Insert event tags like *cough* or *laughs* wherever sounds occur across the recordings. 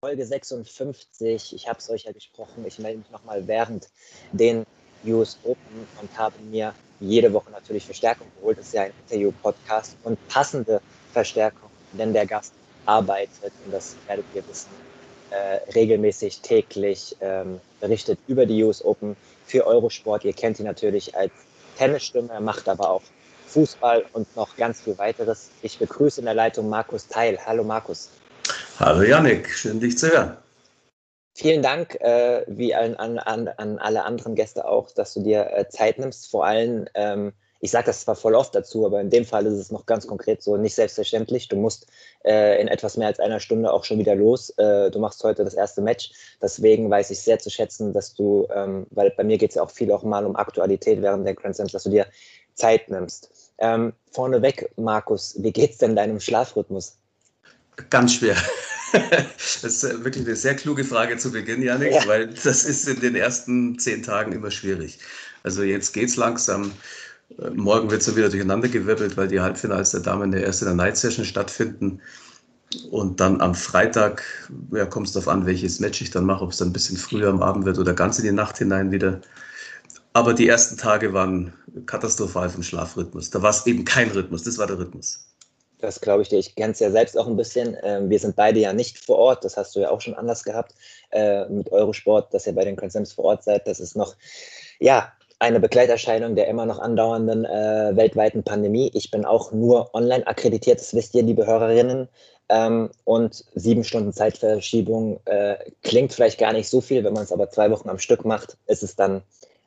Folge 56. Ich habe es euch ja gesprochen. Ich melde mich nochmal während den US Open und habe mir jede Woche natürlich Verstärkung geholt. Das ist ja ein Interview-Podcast und passende Verstärkung, denn der Gast arbeitet, und das werdet ihr wissen, äh, regelmäßig täglich ähm, berichtet über die US Open für Eurosport. Ihr kennt ihn natürlich als Tennisstimme, er macht aber auch Fußball und noch ganz viel weiteres. Ich begrüße in der Leitung Markus Teil. Hallo Markus. Hallo Janik, schön dich zu hören. Vielen Dank, äh, wie an, an, an, alle anderen Gäste auch, dass du dir äh, Zeit nimmst. Vor allem, ähm, ich sage das zwar voll oft dazu, aber in dem Fall ist es noch ganz konkret so, nicht selbstverständlich. Du musst äh, in etwas mehr als einer Stunde auch schon wieder los. Äh, du machst heute das erste Match. Deswegen weiß ich sehr zu schätzen, dass du, ähm, weil bei mir geht es ja auch viel auch mal um Aktualität während der Grand Slams, dass du dir Zeit nimmst. Ähm, vorneweg, Markus, wie geht's denn deinem Schlafrhythmus? Ganz schwer. *laughs* Das ist wirklich eine sehr kluge Frage zu Beginn, Janik, ja. weil das ist in den ersten zehn Tagen immer schwierig. Also jetzt geht es langsam. Äh, morgen wird es wieder durcheinandergewirbelt, weil die Halbfinals der Damen der erste der Night Session stattfinden. Und dann am Freitag, ja, kommt es darauf an, welches Match ich dann mache, ob es dann ein bisschen früher am Abend wird oder ganz in die Nacht hinein wieder. Aber die ersten Tage waren katastrophal vom Schlafrhythmus. Da war es eben kein Rhythmus, das war der Rhythmus. Das glaube ich dir. Ich kenne es ja selbst auch ein bisschen. Ähm, wir sind beide ja nicht vor Ort. Das hast du ja auch schon anders gehabt äh, mit Eurosport, dass ihr bei den Concems vor Ort seid. Das ist noch, ja, eine Begleiterscheinung der immer noch andauernden äh, weltweiten Pandemie. Ich bin auch nur online akkreditiert, das wisst ihr, liebe Hörerinnen. Ähm, und sieben Stunden Zeitverschiebung äh, klingt vielleicht gar nicht so viel, wenn man es aber zwei Wochen am Stück macht, ist es dann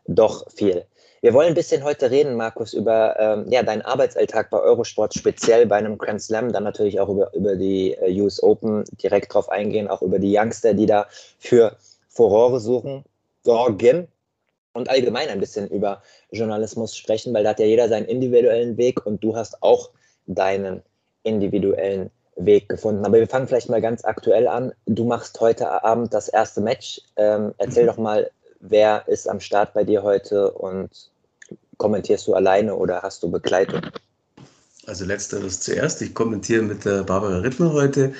doch viel. Wir wollen ein bisschen heute reden, Markus, über ähm, ja, deinen Arbeitsalltag bei Eurosport, speziell bei einem Grand Slam, dann natürlich auch über, über die äh, US Open direkt drauf eingehen, auch über die Youngster, die da für Furore suchen, sorgen und allgemein ein bisschen über Journalismus sprechen, weil da hat ja jeder seinen individuellen Weg und du hast auch deinen individuellen Weg gefunden. Aber wir fangen vielleicht mal ganz aktuell an. Du machst heute Abend das erste Match. Ähm, erzähl mhm. doch mal, wer ist am Start bei dir heute und kommentierst du alleine oder hast du Begleitung? Also letzteres zuerst. Ich kommentiere mit der Barbara Rittner heute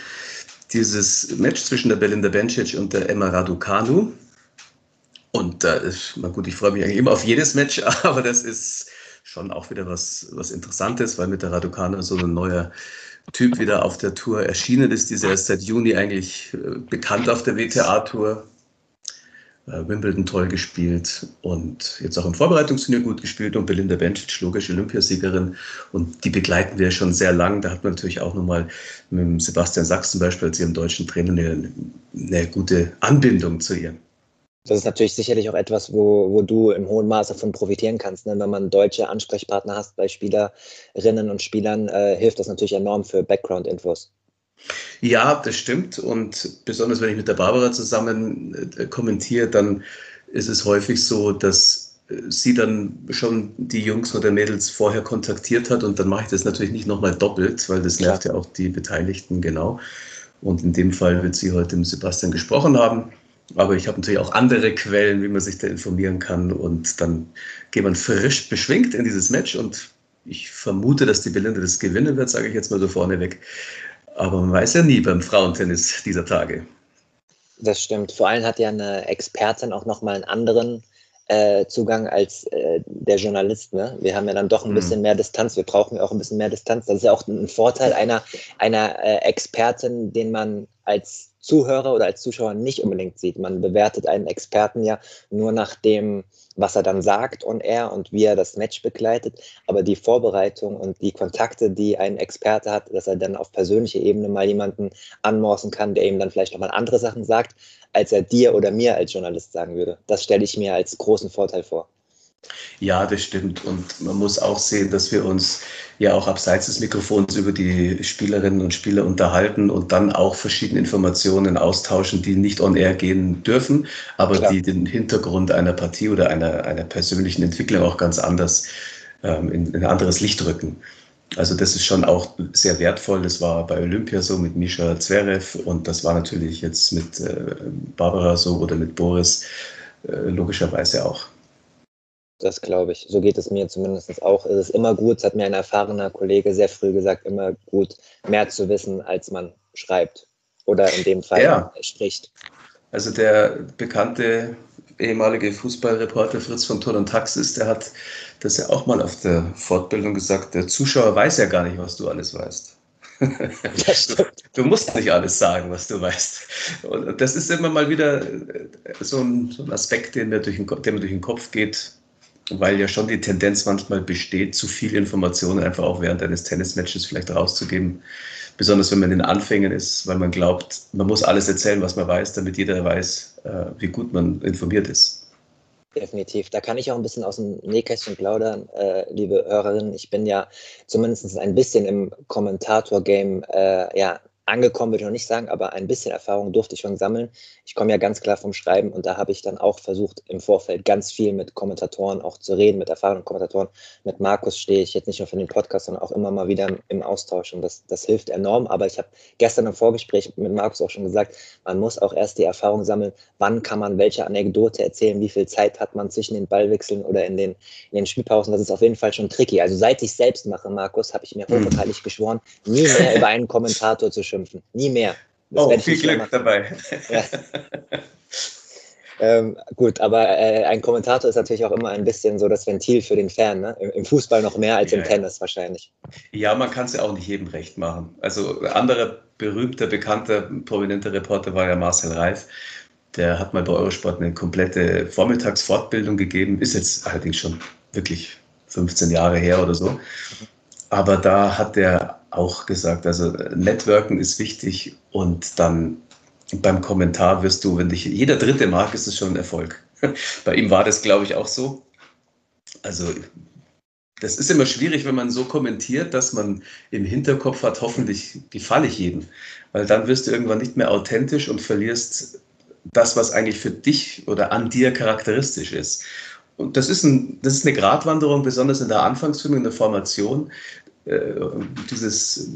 dieses Match zwischen der Belinda Bencic und der Emma Raducanu. Und da ist, na gut, ich freue mich eigentlich immer auf jedes Match, *laughs* aber das ist schon auch wieder was, was Interessantes, weil mit der Raducanu so ein neuer Typ wieder auf der Tour erschienen ist. Die ist erst seit Juni eigentlich äh, bekannt auf der WTA-Tour Wimbledon toll gespielt und jetzt auch im Vorbereitungsturnier gut gespielt und Belinda Bencic, logisch Olympiasiegerin und die begleiten wir schon sehr lang. Da hat man natürlich auch nochmal mit Sebastian Sachs zum Beispiel als ihrem deutschen Trainer eine, eine gute Anbindung zu ihr. Das ist natürlich sicherlich auch etwas, wo, wo du im hohen Maße davon profitieren kannst. Ne? Wenn man deutsche Ansprechpartner hast bei Spielerinnen und Spielern, äh, hilft das natürlich enorm für Background-Infos. Ja, das stimmt. Und besonders wenn ich mit der Barbara zusammen äh, kommentiere, dann ist es häufig so, dass äh, sie dann schon die Jungs oder Mädels vorher kontaktiert hat und dann mache ich das natürlich nicht nochmal doppelt, weil das nervt ja auch die Beteiligten genau. Und in dem Fall wird sie heute mit Sebastian gesprochen haben. Aber ich habe natürlich auch andere Quellen, wie man sich da informieren kann. Und dann geht man frisch beschwingt in dieses Match. Und ich vermute, dass die Belinda das gewinnen wird, sage ich jetzt mal so vorneweg. Aber man weiß ja nie beim Frauentennis dieser Tage. Das stimmt. Vor allem hat ja eine Expertin auch nochmal einen anderen äh, Zugang als äh, der Journalist. Ne? Wir haben ja dann doch ein mhm. bisschen mehr Distanz. Wir brauchen ja auch ein bisschen mehr Distanz. Das ist ja auch ein Vorteil einer, einer äh, Expertin, den man als Zuhörer oder als Zuschauer nicht unbedingt sieht. Man bewertet einen Experten ja nur nach dem, was er dann sagt und er und wie er das Match begleitet. Aber die Vorbereitung und die Kontakte, die ein Experte hat, dass er dann auf persönlicher Ebene mal jemanden anmorsen kann, der ihm dann vielleicht nochmal andere Sachen sagt, als er dir oder mir als Journalist sagen würde. Das stelle ich mir als großen Vorteil vor. Ja, das stimmt. Und man muss auch sehen, dass wir uns ja auch abseits des Mikrofons über die Spielerinnen und Spieler unterhalten und dann auch verschiedene Informationen austauschen, die nicht on air gehen dürfen, aber Klar. die den Hintergrund einer Partie oder einer, einer persönlichen Entwicklung auch ganz anders ähm, in, in ein anderes Licht rücken. Also das ist schon auch sehr wertvoll. Das war bei Olympia so mit Misha Zverev und das war natürlich jetzt mit äh, Barbara so oder mit Boris äh, logischerweise auch. Das glaube ich. So geht es mir zumindest auch. Es ist immer gut, das hat mir ein erfahrener Kollege sehr früh gesagt, immer gut, mehr zu wissen, als man schreibt oder in dem Fall ja. spricht. Also der bekannte ehemalige Fußballreporter Fritz von Ton und Taxis, der hat das ja auch mal auf der Fortbildung gesagt, der Zuschauer weiß ja gar nicht, was du alles weißt. *laughs* *laughs* du musst nicht alles sagen, was du weißt. Und das ist immer mal wieder so ein, so ein Aspekt, der mir, durch den, der mir durch den Kopf geht, weil ja schon die Tendenz manchmal besteht, zu viel Informationen einfach auch während eines Tennismatches vielleicht rauszugeben. Besonders wenn man in den Anfängen ist, weil man glaubt, man muss alles erzählen, was man weiß, damit jeder weiß, äh, wie gut man informiert ist. Definitiv. Da kann ich auch ein bisschen aus dem Nähkästchen plaudern, äh, liebe Hörerinnen. Ich bin ja zumindest ein bisschen im Kommentator-Game äh, ja, angekommen, würde ich noch nicht sagen, aber ein bisschen Erfahrung durfte ich schon sammeln. Ich komme ja ganz klar vom Schreiben und da habe ich dann auch versucht, im Vorfeld ganz viel mit Kommentatoren auch zu reden, mit erfahrenen Kommentatoren. Mit Markus stehe ich jetzt nicht nur für den Podcast, sondern auch immer mal wieder im Austausch und das, das hilft enorm. Aber ich habe gestern im Vorgespräch mit Markus auch schon gesagt, man muss auch erst die Erfahrung sammeln, wann kann man welche Anekdote erzählen, wie viel Zeit hat man zwischen den Ballwechseln oder in den, in den Spielpausen. Das ist auf jeden Fall schon tricky. Also seit ich selbst mache, Markus, habe ich mir hochbeteiligt geschworen, nie mehr über einen Kommentator zu schimpfen. Nie mehr. Das oh, viel Glück dabei. Ja. *laughs* ähm, gut, aber äh, ein Kommentator ist natürlich auch immer ein bisschen so das Ventil für den Fan, ne? Im, Im, Fußball noch mehr als ja, im Tennis wahrscheinlich. Ja, man kann es ja auch nicht jedem recht machen. Also anderer berühmter, bekannter, prominenter Reporter war ja Marcel Reif. Der hat mal bei Eurosport eine komplette Vormittagsfortbildung gegeben, ist jetzt allerdings schon wirklich 15 Jahre her oder so. Aber da hat er auch gesagt, also Networken ist wichtig und dann beim Kommentar wirst du, wenn dich jeder Dritte mag, ist es schon ein Erfolg. *laughs* Bei ihm war das, glaube ich, auch so. Also das ist immer schwierig, wenn man so kommentiert, dass man im Hinterkopf hat, hoffentlich gefalle ich jedem. Weil dann wirst du irgendwann nicht mehr authentisch und verlierst das, was eigentlich für dich oder an dir charakteristisch ist. Und das ist, ein, das ist eine Gratwanderung, besonders in der Anfangsfilm, in der Formation, äh, dieses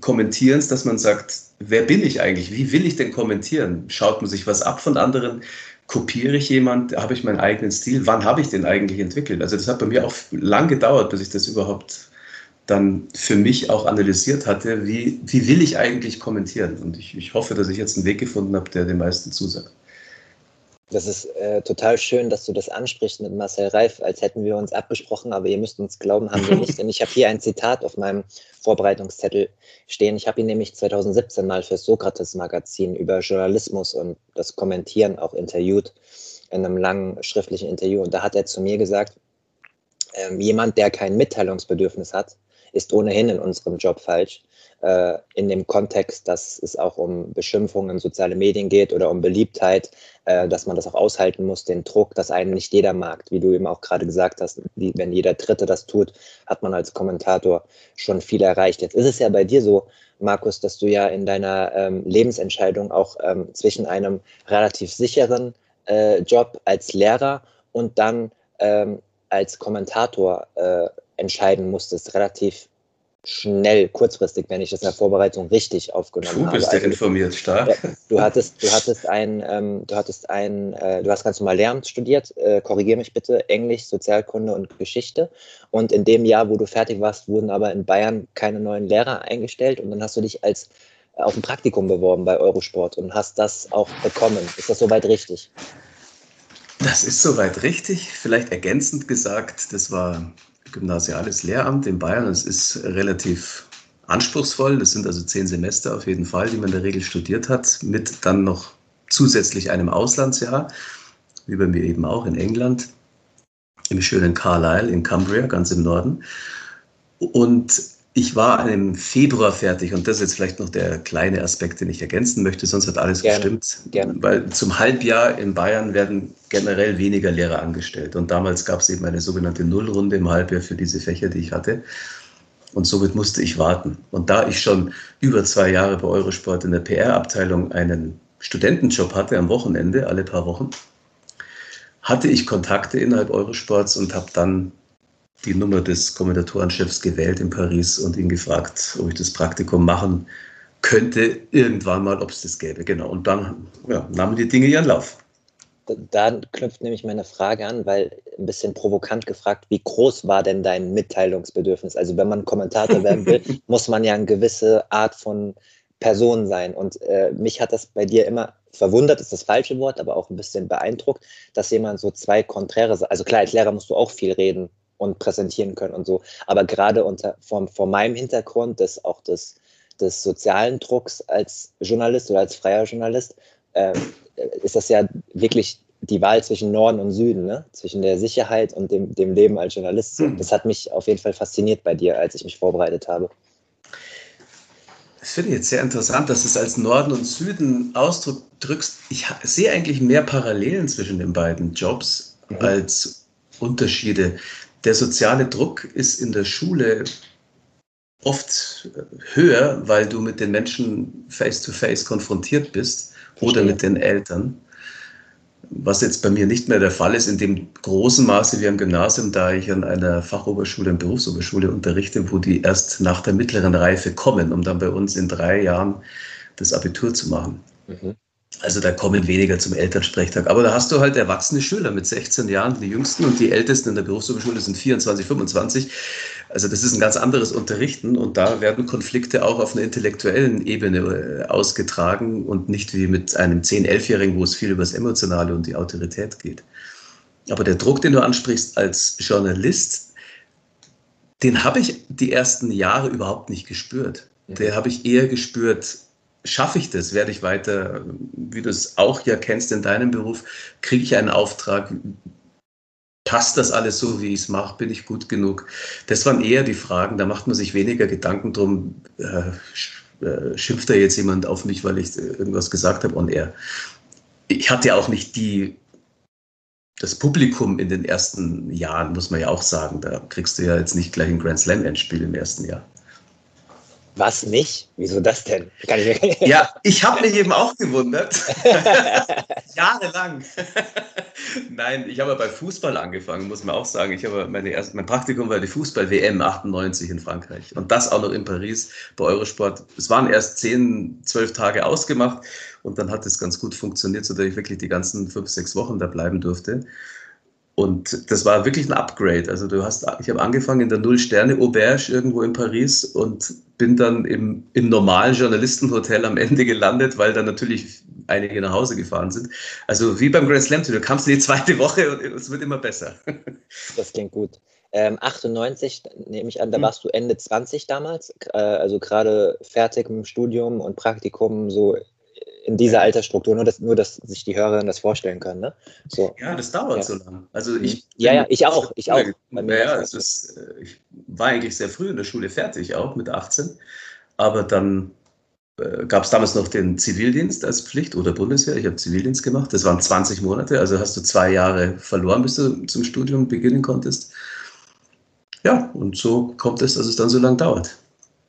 Kommentierens, dass man sagt, wer bin ich eigentlich? Wie will ich denn kommentieren? Schaut man sich was ab von anderen? Kopiere ich jemand? Habe ich meinen eigenen Stil? Wann habe ich den eigentlich entwickelt? Also das hat bei mir auch lang gedauert, bis ich das überhaupt dann für mich auch analysiert hatte, wie, wie will ich eigentlich kommentieren? Und ich, ich hoffe, dass ich jetzt einen Weg gefunden habe, der den meisten zusagt. Das ist äh, total schön, dass du das ansprichst mit Marcel Reif, als hätten wir uns abgesprochen, aber ihr müsst uns glauben, haben wir nicht. *laughs* Denn ich habe hier ein Zitat auf meinem Vorbereitungszettel stehen. Ich habe ihn nämlich 2017 mal fürs Sokrates-Magazin über Journalismus und das Kommentieren auch interviewt, in einem langen schriftlichen Interview. Und da hat er zu mir gesagt, äh, jemand, der kein Mitteilungsbedürfnis hat, ist ohnehin in unserem Job falsch äh, in dem Kontext, dass es auch um Beschimpfungen in soziale Medien geht oder um Beliebtheit, äh, dass man das auch aushalten muss, den Druck, dass einen nicht jeder mag. Wie du eben auch gerade gesagt hast, wie, wenn jeder Dritte das tut, hat man als Kommentator schon viel erreicht. Jetzt ist es ja bei dir so, Markus, dass du ja in deiner ähm, Lebensentscheidung auch ähm, zwischen einem relativ sicheren äh, Job als Lehrer und dann ähm, als Kommentator äh, entscheiden musstest, relativ schnell, kurzfristig, wenn ich das in der Vorbereitung richtig aufgenommen habe. Du bist habe. ja also, informiert, stark. Du hattest, du hattest ein, ähm, du hattest ein, äh, du hast ganz normal Lehramt studiert, äh, korrigiere mich bitte, Englisch, Sozialkunde und Geschichte. Und in dem Jahr, wo du fertig warst, wurden aber in Bayern keine neuen Lehrer eingestellt und dann hast du dich als äh, auf ein Praktikum beworben bei Eurosport und hast das auch bekommen. Ist das soweit richtig? Das ist soweit richtig. Vielleicht ergänzend gesagt, das war gymnasiales Lehramt in Bayern. Es ist relativ anspruchsvoll. Das sind also zehn Semester auf jeden Fall, die man in der Regel studiert hat, mit dann noch zusätzlich einem Auslandsjahr, wie bei mir eben auch in England, im schönen Carlisle in Cumbria, ganz im Norden. Und ich war im Februar fertig und das ist jetzt vielleicht noch der kleine Aspekt, den ich ergänzen möchte, sonst hat alles Gerne. gestimmt. Gerne. Weil zum Halbjahr in Bayern werden generell weniger Lehrer angestellt und damals gab es eben eine sogenannte Nullrunde im Halbjahr für diese Fächer, die ich hatte. Und somit musste ich warten. Und da ich schon über zwei Jahre bei Eurosport in der PR-Abteilung einen Studentenjob hatte am Wochenende, alle paar Wochen, hatte ich Kontakte innerhalb Eurosports und habe dann die Nummer des Kommentatorenchefs gewählt in Paris und ihn gefragt, ob ich das Praktikum machen könnte, irgendwann mal, ob es das gäbe. Genau. Und dann ja, nahmen die Dinge ihren Lauf. Da knüpft nämlich meine Frage an, weil ein bisschen provokant gefragt, wie groß war denn dein Mitteilungsbedürfnis? Also wenn man Kommentator werden will, *laughs* muss man ja eine gewisse Art von Person sein. Und äh, mich hat das bei dir immer verwundert, ist das falsche Wort, aber auch ein bisschen beeindruckt, dass jemand so zwei konträre, also klar, als Lehrer musst du auch viel reden, und präsentieren können und so. Aber gerade unter, vor, vor meinem Hintergrund des auch des, des sozialen Drucks als Journalist oder als freier Journalist, äh, ist das ja wirklich die Wahl zwischen Norden und Süden, ne? zwischen der Sicherheit und dem, dem Leben als Journalist. Mhm. Das hat mich auf jeden Fall fasziniert bei dir, als ich mich vorbereitet habe. Das finde ich jetzt sehr interessant, dass du es als Norden und Süden ausdrückst. Ich sehe eigentlich mehr Parallelen zwischen den beiden Jobs mhm. als Unterschiede der soziale Druck ist in der Schule oft höher, weil du mit den Menschen face-to-face -face konfrontiert bist oder mit den Eltern. Was jetzt bei mir nicht mehr der Fall ist, in dem großen Maße wie am Gymnasium, da ich an einer Fachoberschule und Berufsoberschule unterrichte, wo die erst nach der mittleren Reife kommen, um dann bei uns in drei Jahren das Abitur zu machen. Mhm. Also da kommen weniger zum Elternsprechtag. Aber da hast du halt erwachsene Schüler mit 16 Jahren, die jüngsten und die ältesten in der Berufsoberschule sind 24, 25. Also das ist ein ganz anderes Unterrichten und da werden Konflikte auch auf einer intellektuellen Ebene äh, ausgetragen und nicht wie mit einem 10-, 11-Jährigen, wo es viel über das Emotionale und die Autorität geht. Aber der Druck, den du ansprichst als Journalist, den habe ich die ersten Jahre überhaupt nicht gespürt. Der habe ich eher gespürt schaffe ich das? Werde ich weiter, wie du es auch ja kennst in deinem Beruf, kriege ich einen Auftrag? Passt das alles so, wie ich es mache? Bin ich gut genug? Das waren eher die Fragen. Da macht man sich weniger Gedanken drum, äh, äh schimpft da jetzt jemand auf mich, weil ich irgendwas gesagt habe on air. Ich hatte ja auch nicht die, das Publikum in den ersten Jahren, muss man ja auch sagen. Da kriegst du ja jetzt nicht gleich ein Grand Slam-Endspiel im ersten Jahr. Was nicht? Wieso das denn? Ich ja, ich habe mich eben auch gewundert. *laughs* Jahrelang. *laughs* Nein, ich habe bei Fußball angefangen, muss man auch sagen. Ich habe meine erste, mein Praktikum war die Fußball-WM 98 in Frankreich. Und das auch noch in Paris bei Eurosport. Es waren erst zehn, zwölf Tage ausgemacht und dann hat es ganz gut funktioniert, sodass ich wirklich die ganzen fünf, sechs Wochen da bleiben durfte. Und das war wirklich ein Upgrade. Also du hast, ich habe angefangen in der Null-Sterne-Auberge irgendwo in Paris und bin dann im, im normalen Journalistenhotel am Ende gelandet, weil dann natürlich einige nach Hause gefahren sind. Also wie beim Grand Slam, du kamst in die zweite Woche und es wird immer besser. *laughs* Das klingt gut. Ähm, 98, nehme ich an, da hm. warst du Ende 20 damals, äh, also gerade fertig mit dem Studium und Praktikum, so in dieser Altersstruktur, nur dass, nur dass sich die Hörerinnen das vorstellen können. Ne? So. Ja, das dauert ja. so lange. Also ich ja, ja, ich auch. Ich auch. *laughs* Naja, es ist, äh, ich war eigentlich sehr früh in der Schule fertig, auch mit 18. Aber dann äh, gab es damals noch den Zivildienst als Pflicht oder Bundeswehr. Ich habe Zivildienst gemacht. Das waren 20 Monate, also hast du zwei Jahre verloren, bis du zum Studium beginnen konntest. Ja, und so kommt es, dass es dann so lange dauert.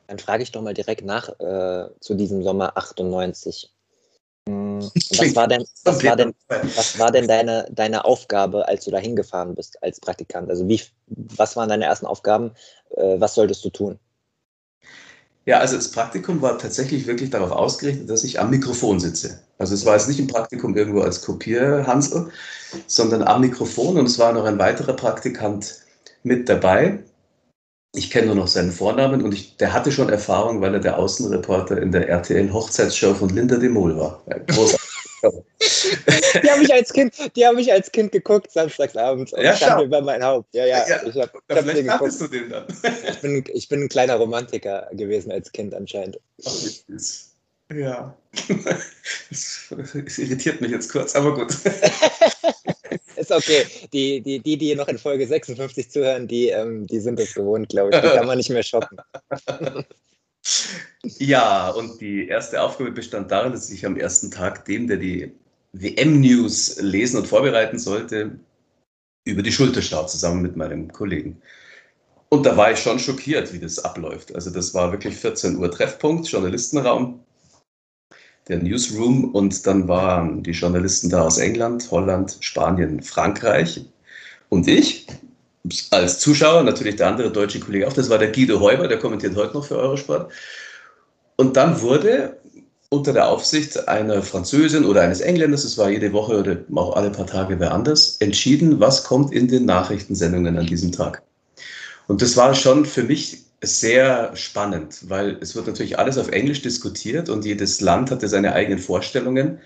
Dann frage ich doch mal direkt nach äh, zu diesem Sommer 98. *laughs* Was war denn, was war denn, was war denn deine, deine Aufgabe, als du da hingefahren bist als Praktikant? Also wie, was waren deine ersten Aufgaben? Äh, was solltest du tun? Ja, also das Praktikum war tatsächlich wirklich darauf ausgerichtet, dass ich am Mikrofon sitze. Also es war jetzt nicht ein Praktikum irgendwo als Kopierhansel, sondern am Mikrofon und es war noch ein weiterer Praktikant mit dabei, ich kenne nur noch seinen Vornamen und ich, der hatte schon Erfahrung, weil er der Außenreporter in der RTL-Hochzeitsshow von Linda de Mol war. die habe ich als Kind, die habe ich als Kind geguckt, samstagsabends und ja, stand über mein Haupt. Ja, ja. ja ich hab, ich hab vielleicht hattest du den dann. ich, bin, ich bin ein kleiner Romantiker gewesen als Kind anscheinend. Ja. *laughs* Das irritiert mich jetzt kurz, aber gut. *laughs* ist okay. Die, die, die, die noch in Folge 56 zuhören, die, ähm, die sind es gewohnt, glaube ich. Die kann man nicht mehr schocken. *laughs* Ja, und die erste Aufgabe bestand darin, dass ich am ersten Tag dem, der die WM-News lesen und vorbereiten sollte, über die Schulter schaue, zusammen mit meinem Kollegen. Und da war ich schon schockiert, wie das abläuft. Also das war wirklich 14 Uhr Treffpunkt, Journalistenraum, der Newsroom und dann waren die Journalisten da aus England, Holland, Spanien, Frankreich und ich als Zuschauer, natürlich der andere deutsche Kollege auch, das war der Guido Heuber, der kommentiert heute noch für Eurosport. Und dann wurde unter der Aufsicht einer Französin oder eines Engländers, es war jede Woche oder auch alle paar Tage wer anders, entschieden, was kommt in den Nachrichtensendungen an diesem Tag. Und das war schon für mich sehr spannend, weil es wird natürlich alles auf Englisch diskutiert und jedes Land hatte seine eigenen Vorstellungen.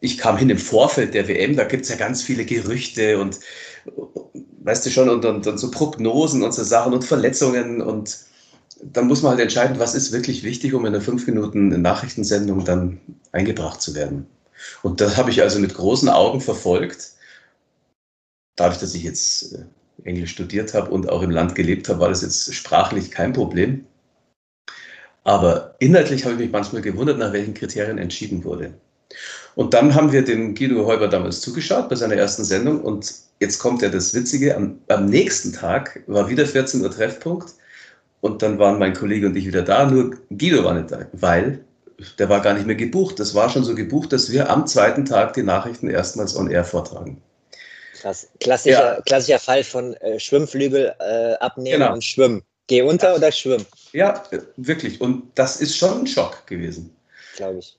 Ich kam hin im Vorfeld der WM, da gibt es ja ganz viele Gerüchte und weißt du schon, und, und, und so Prognosen und so Sachen und Verletzungen und dann muss man halt entscheiden, was ist wirklich wichtig, um in einer fünf Minuten Nachrichtensendung dann eingebracht zu werden. Und das habe ich also mit großen Augen verfolgt. Dadurch, dass ich jetzt äh, Englisch studiert habe und auch im Land gelebt habe, war das jetzt sprachlich kein Problem. Aber inhaltlich habe ich mich manchmal gewundert, nach welchen Kriterien entschieden wurde. Und dann haben wir dem Guido Heuber damals zugeschaut bei seiner ersten Sendung. Und jetzt kommt ja das Witzige, am, am nächsten Tag war wieder 14 Uhr Treffpunkt. Und dann waren mein Kollege und ich wieder da, nur Guido war nicht da, weil der war gar nicht mehr gebucht. Das war schon so gebucht, dass wir am zweiten Tag die Nachrichten erstmals on air vortragen. Krass. Klassischer, ja. klassischer Fall von äh, Schwimmflügel äh, abnehmen genau. und schwimmen. Geh unter oder schwimm? Ja, wirklich. Und das ist schon ein Schock gewesen. Glaube ich.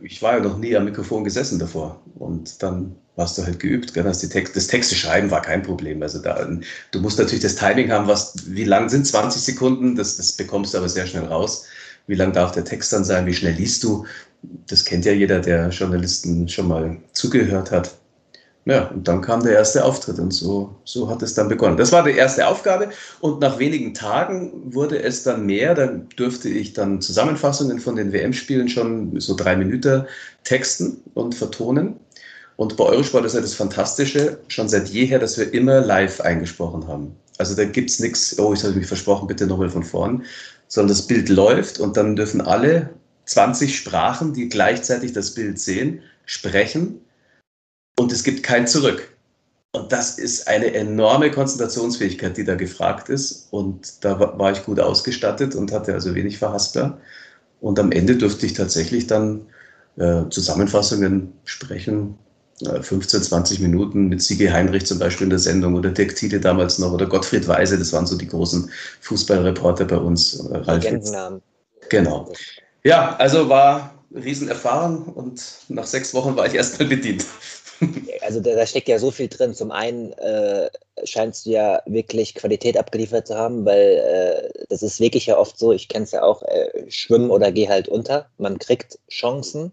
Ich war ja noch nie am Mikrofon gesessen davor. Und dann hast du halt geübt. Gell? Das, Text, das Texte schreiben war kein Problem. Also da, du musst natürlich das Timing haben, was, wie lang sind 20 Sekunden? Das, das bekommst du aber sehr schnell raus. Wie lang darf der Text dann sein? Wie schnell liest du? Das kennt ja jeder, der Journalisten schon mal zugehört hat. Ja, und dann kam der erste Auftritt und so, so hat es dann begonnen. Das war die erste Aufgabe und nach wenigen Tagen wurde es dann mehr. Dann durfte ich dann Zusammenfassungen von den WM-Spielen schon so drei Minuten texten und vertonen. Und bei Eurosport ist ja das Fantastische, schon seit jeher, dass wir immer live eingesprochen haben. Also da gibt es nichts, oh, ich habe mich versprochen, bitte nochmal von vorn, sondern das Bild läuft und dann dürfen alle 20 Sprachen, die gleichzeitig das Bild sehen, sprechen und es gibt kein Zurück. Und das ist eine enorme Konzentrationsfähigkeit, die da gefragt ist. Und da war ich gut ausgestattet und hatte also wenig Verhaspler. Und am Ende durfte ich tatsächlich dann äh, Zusammenfassungen sprechen, 15, äh, 20 Minuten mit Sigi Heinrich zum Beispiel in der Sendung oder Dirk Thiele damals noch oder Gottfried Weise, das waren so die großen Fußballreporter bei uns. Äh, Legendennamen. Genau. Ja, also war Riesenerfahrung und nach sechs Wochen war ich erstmal bedient. *laughs* Also da, da, steckt ja so viel drin. Zum einen äh, scheinst du ja wirklich Qualität abgeliefert zu haben, weil äh, das ist wirklich ja oft so, ich kenne es ja auch, äh, schwimmen oder geh halt unter. Man kriegt Chancen,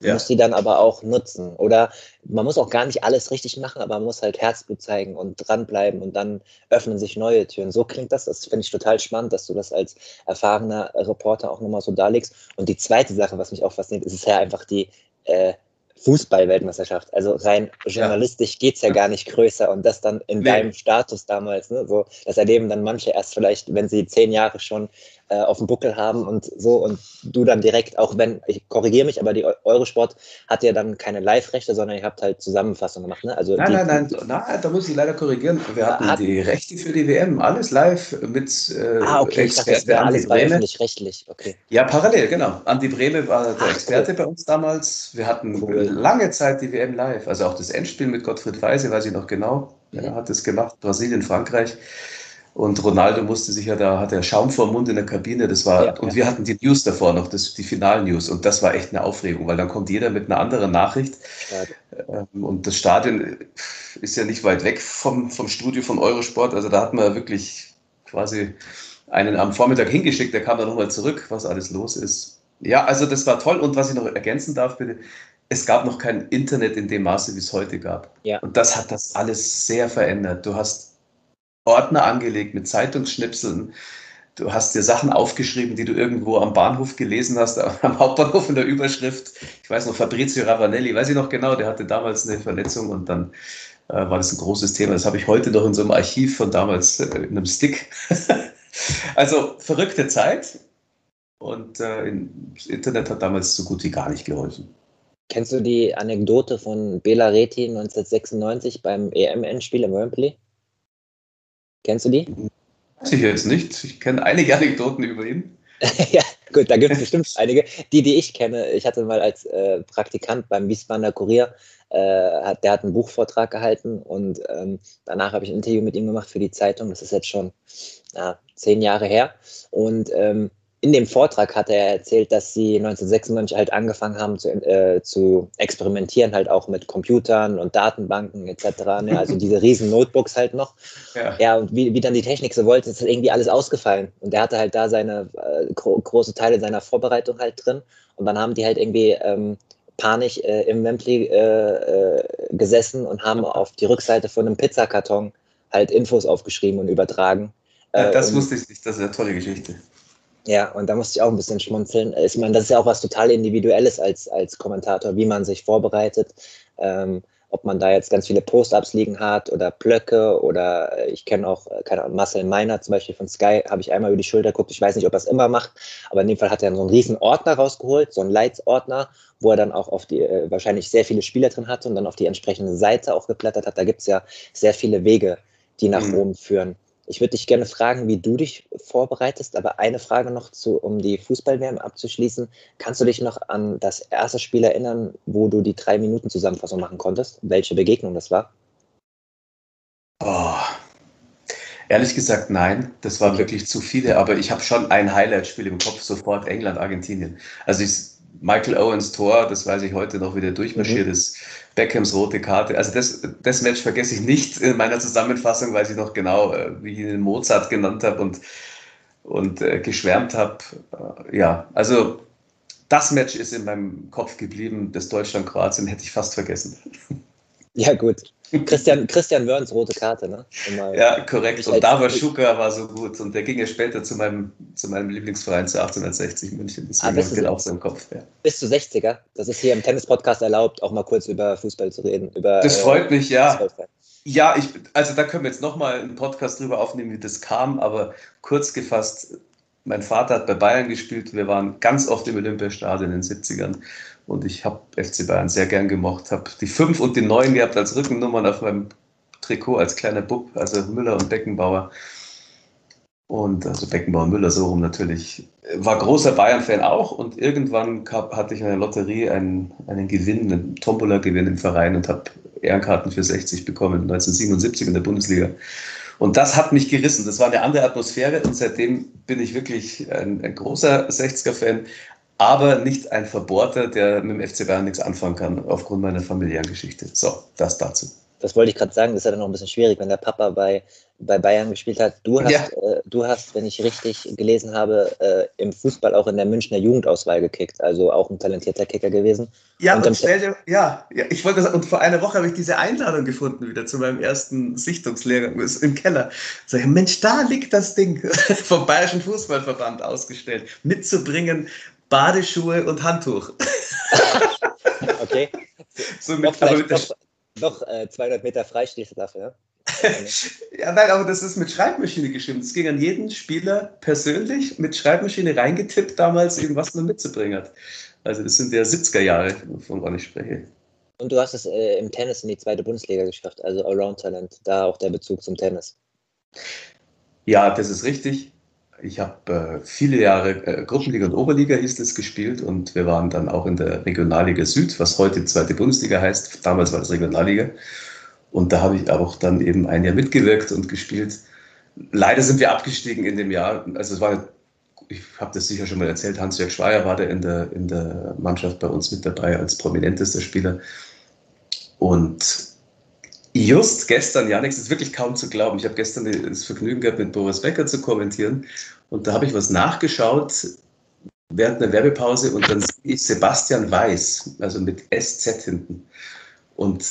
ja. muss die dann aber auch nutzen. Oder man muss auch gar nicht alles richtig machen, aber man muss halt Herzblut zeigen und dranbleiben und dann öffnen sich neue Türen. So klingt das. Das finde ich total spannend, dass du das als erfahrener Reporter auch nochmal so darlegst. Und die zweite Sache, was mich auch fasziniert, ist, ist ja einfach die äh, Fußball-Weltmeisterschaft. Also rein journalistisch geht es ja gar nicht größer und das dann in nee. deinem Status damals, ne, so, das erleben dann manche erst vielleicht, wenn sie zehn Jahre schon äh, auf dem Buckel haben und so und du dann direkt, auch wenn, ich korrigiere mich, aber die Eurosport hat ja dann keine Live-Rechte, sondern ihr habt halt Zusammenfassungen gemacht. Ne? Also nein, nein, nein, nein, da muss ich leider korrigieren. Wir hatten hat, die Rechte für die WM, alles live mit äh, ah, okay, ich dachte, das alles öffentlich-rechtlich, okay. Ja, parallel, genau. Andi Breme war der Ach, Experte cool. bei uns damals. Wir hatten cool. lange Zeit die WM live, also auch das Endspiel mit Gottfried Weise, weiß ich noch genau. Mhm. Er hat es gemacht, Brasilien, Frankreich. Und Ronaldo musste sich ja da, hat er Schaum vor Mund in der Kabine. Das war, ja, und ja. wir hatten die News davor noch, das, die Final-News. Und das war echt eine Aufregung, weil dann kommt jeder mit einer anderen Nachricht. Ja. Ähm, und das Stadion ist ja nicht weit weg vom, vom Studio von Eurosport. Also da hat man wirklich quasi einen am Vormittag hingeschickt, der kam dann nochmal zurück, was alles los ist. Ja, also das war toll. Und was ich noch ergänzen darf, bitte, es gab noch kein Internet in dem Maße, wie es heute gab. Ja. Und das hat das alles sehr verändert. Du hast Ordner angelegt mit Zeitungsschnipseln. Du hast dir Sachen aufgeschrieben, die du irgendwo am Bahnhof gelesen hast, *laughs* am Hauptbahnhof in der Überschrift. Ich weiß noch, Fabrizio Ravanelli, weiß ich noch genau, der hatte damals eine Verletzung und dann äh, war das ein großes Thema. Das habe ich heute noch in so einem Archiv von damals äh, in einem Stick. *laughs* also verrückte Zeit. Und äh, das Internet hat damals so gut wie gar nicht geholfen. Kennst du die Anekdote von Bela Reti 1996 beim EM-Endspiel im Wembley? Kennst du die? Sicher jetzt nicht. Ich kenne einige Anekdoten über ihn. *laughs* ja, gut, da gibt es bestimmt einige. Die, die ich kenne, ich hatte mal als äh, Praktikant beim Wiesbadener Kurier, äh, hat, der hat einen Buchvortrag gehalten und ähm, danach habe ich ein Interview mit ihm gemacht für die Zeitung. Das ist jetzt schon ja, zehn Jahre her. Und ähm, in dem Vortrag hat er erzählt, dass sie 1996 halt angefangen haben zu, äh, zu experimentieren, halt auch mit Computern und Datenbanken etc. Ne? *laughs* Also diese riesen Notebooks halt noch. Ja, ja und wie, wie dann die Technik so wollte, ist halt irgendwie alles ausgefallen. Und er hatte halt da seine äh, gro große Teile seiner Vorbereitung halt drin. Und dann haben die halt irgendwie ähm, panisch äh, im Wembley äh, äh, gesessen und haben auf die Rückseite von einem Pizzakarton halt Infos aufgeschrieben und übertragen. Ja, das äh, wusste ich nicht, das ist eine tolle Geschichte. Ja, und da musste ich auch ein bisschen schmunzeln. Ich meine, das ist ja auch was total Individuelles als, als Kommentator, wie man sich vorbereitet. Ähm, ob man da jetzt ganz viele Post-ups liegen hat oder Blöcke oder äh, ich kenne auch, äh, keine Ahnung, Marcel Meiner zum Beispiel von Sky, habe ich einmal über die Schulter geguckt. Ich weiß nicht, ob er es immer macht, aber in dem Fall hat er so einen riesen Ordner rausgeholt, so einen Leitsordner, wo er dann auch auf die, äh, wahrscheinlich sehr viele Spieler drin hatte und dann auf die entsprechende Seite auch geblättert hat. Da gibt es ja sehr viele Wege, die nach mhm. Rom führen. Ich würde dich gerne fragen, wie du dich vorbereitest, aber eine Frage noch, zu, um die Fußballwärme abzuschließen. Kannst du dich noch an das erste Spiel erinnern, wo du die drei Minuten Zusammenfassung machen konntest? Welche Begegnung das war? Oh, ehrlich gesagt, nein. Das waren wirklich zu viele, aber ich habe schon ein Highlight-Spiel im Kopf, sofort England, Argentinien. Also ich, Michael Owens Tor, das weiß ich heute noch, wie der durchmarschiert mhm. ist. Beckhams rote Karte. Also das, das Match vergesse ich nicht in meiner Zusammenfassung, weil ich noch genau, äh, wie ich ihn Mozart genannt habe und, und äh, geschwärmt habe. Äh, ja, also das Match ist in meinem Kopf geblieben. Das Deutschland-Kroatien hätte ich fast vergessen. Ja, gut. Christian, Christian Wörns rote Karte, ne? Ja, korrekt. Und Dava Schuka war so gut. Und der ging ja später zu meinem, zu meinem Lieblingsverein zu 1860 München. Deswegen ah, bist auch so im Kopf. Ja. Bist du 60er? Das ist hier im Tennis-Podcast erlaubt, auch mal kurz über Fußball zu reden. Über, das freut äh, mich, ja. Ja, ich, also da können wir jetzt nochmal einen Podcast drüber aufnehmen, wie das kam. Aber kurz gefasst, mein Vater hat bei Bayern gespielt. Wir waren ganz oft im Olympiastadion in den 70ern. Und ich habe FC Bayern sehr gern gemocht. Habe die 5 und die 9 gehabt als Rückennummern auf meinem Trikot als kleiner Bub, also Müller und Beckenbauer. Und also Beckenbauer Müller so rum natürlich. War großer Bayern-Fan auch und irgendwann gab, hatte ich in der Lotterie einen, einen Gewinn, einen Tombola-Gewinn im Verein und habe Ehrenkarten für 60 bekommen, 1977 in der Bundesliga. Und das hat mich gerissen. Das war eine andere Atmosphäre und seitdem bin ich wirklich ein, ein großer 60er-Fan, aber nicht ein Verbohrter, der mit dem FC Bayern nichts anfangen kann, aufgrund meiner familiären Geschichte. So, das dazu. Das wollte ich gerade sagen, das ist ja dann noch ein bisschen schwierig, wenn der Papa bei, bei Bayern gespielt hat. Du hast, ja. äh, du hast, wenn ich richtig gelesen habe, äh, im Fußball auch in der Münchner Jugendauswahl gekickt, also auch ein talentierter Kicker gewesen. Ja, und, und stell dir, ja, ja, ich wollte das, und vor einer Woche habe ich diese Einladung gefunden wieder zu meinem ersten Sichtungslehrgang im Keller. Sag ich, Mensch, da liegt das Ding *laughs* vom Bayerischen Fußballverband ausgestellt, mitzubringen, Badeschuhe und Handtuch. okay. So mit, noch, mit noch, noch äh, 200 Meter Freistil dafür. *laughs* ja, nein, aber das ist mit Schreibmaschine geschrieben. Es ging an jeden Spieler persönlich mit Schreibmaschine reingetippt, damals eben was man mitzubringen hat. Also das sind ja 70er Jahre, wovon ich spreche. Und du hast es äh, im Tennis in die zweite Bundesliga geschafft, also Around Talent, da auch der Bezug zum Tennis. Ja, das ist richtig. Ich habe äh, viele Jahre äh, Gruppenliga und Oberliga hieß es gespielt und wir waren dann auch in der Regionalliga Süd, was heute zweite Bundesliga heißt. Damals war das Regionalliga. Und da habe ich auch dann eben ein Jahr mitgewirkt und gespielt. Leider sind wir abgestiegen in dem Jahr. Also es war, ich habe das sicher schon mal erzählt, Hans-Jörg Schweier war da in der, in der Mannschaft bei uns mit dabei als prominentester Spieler. Und Just gestern, Janik, es ist wirklich kaum zu glauben. Ich habe gestern das Vergnügen gehabt, mit Boris Becker zu kommentieren. Und da habe ich was nachgeschaut während einer Werbepause und dann sehe ich Sebastian Weiß, also mit SZ hinten. Und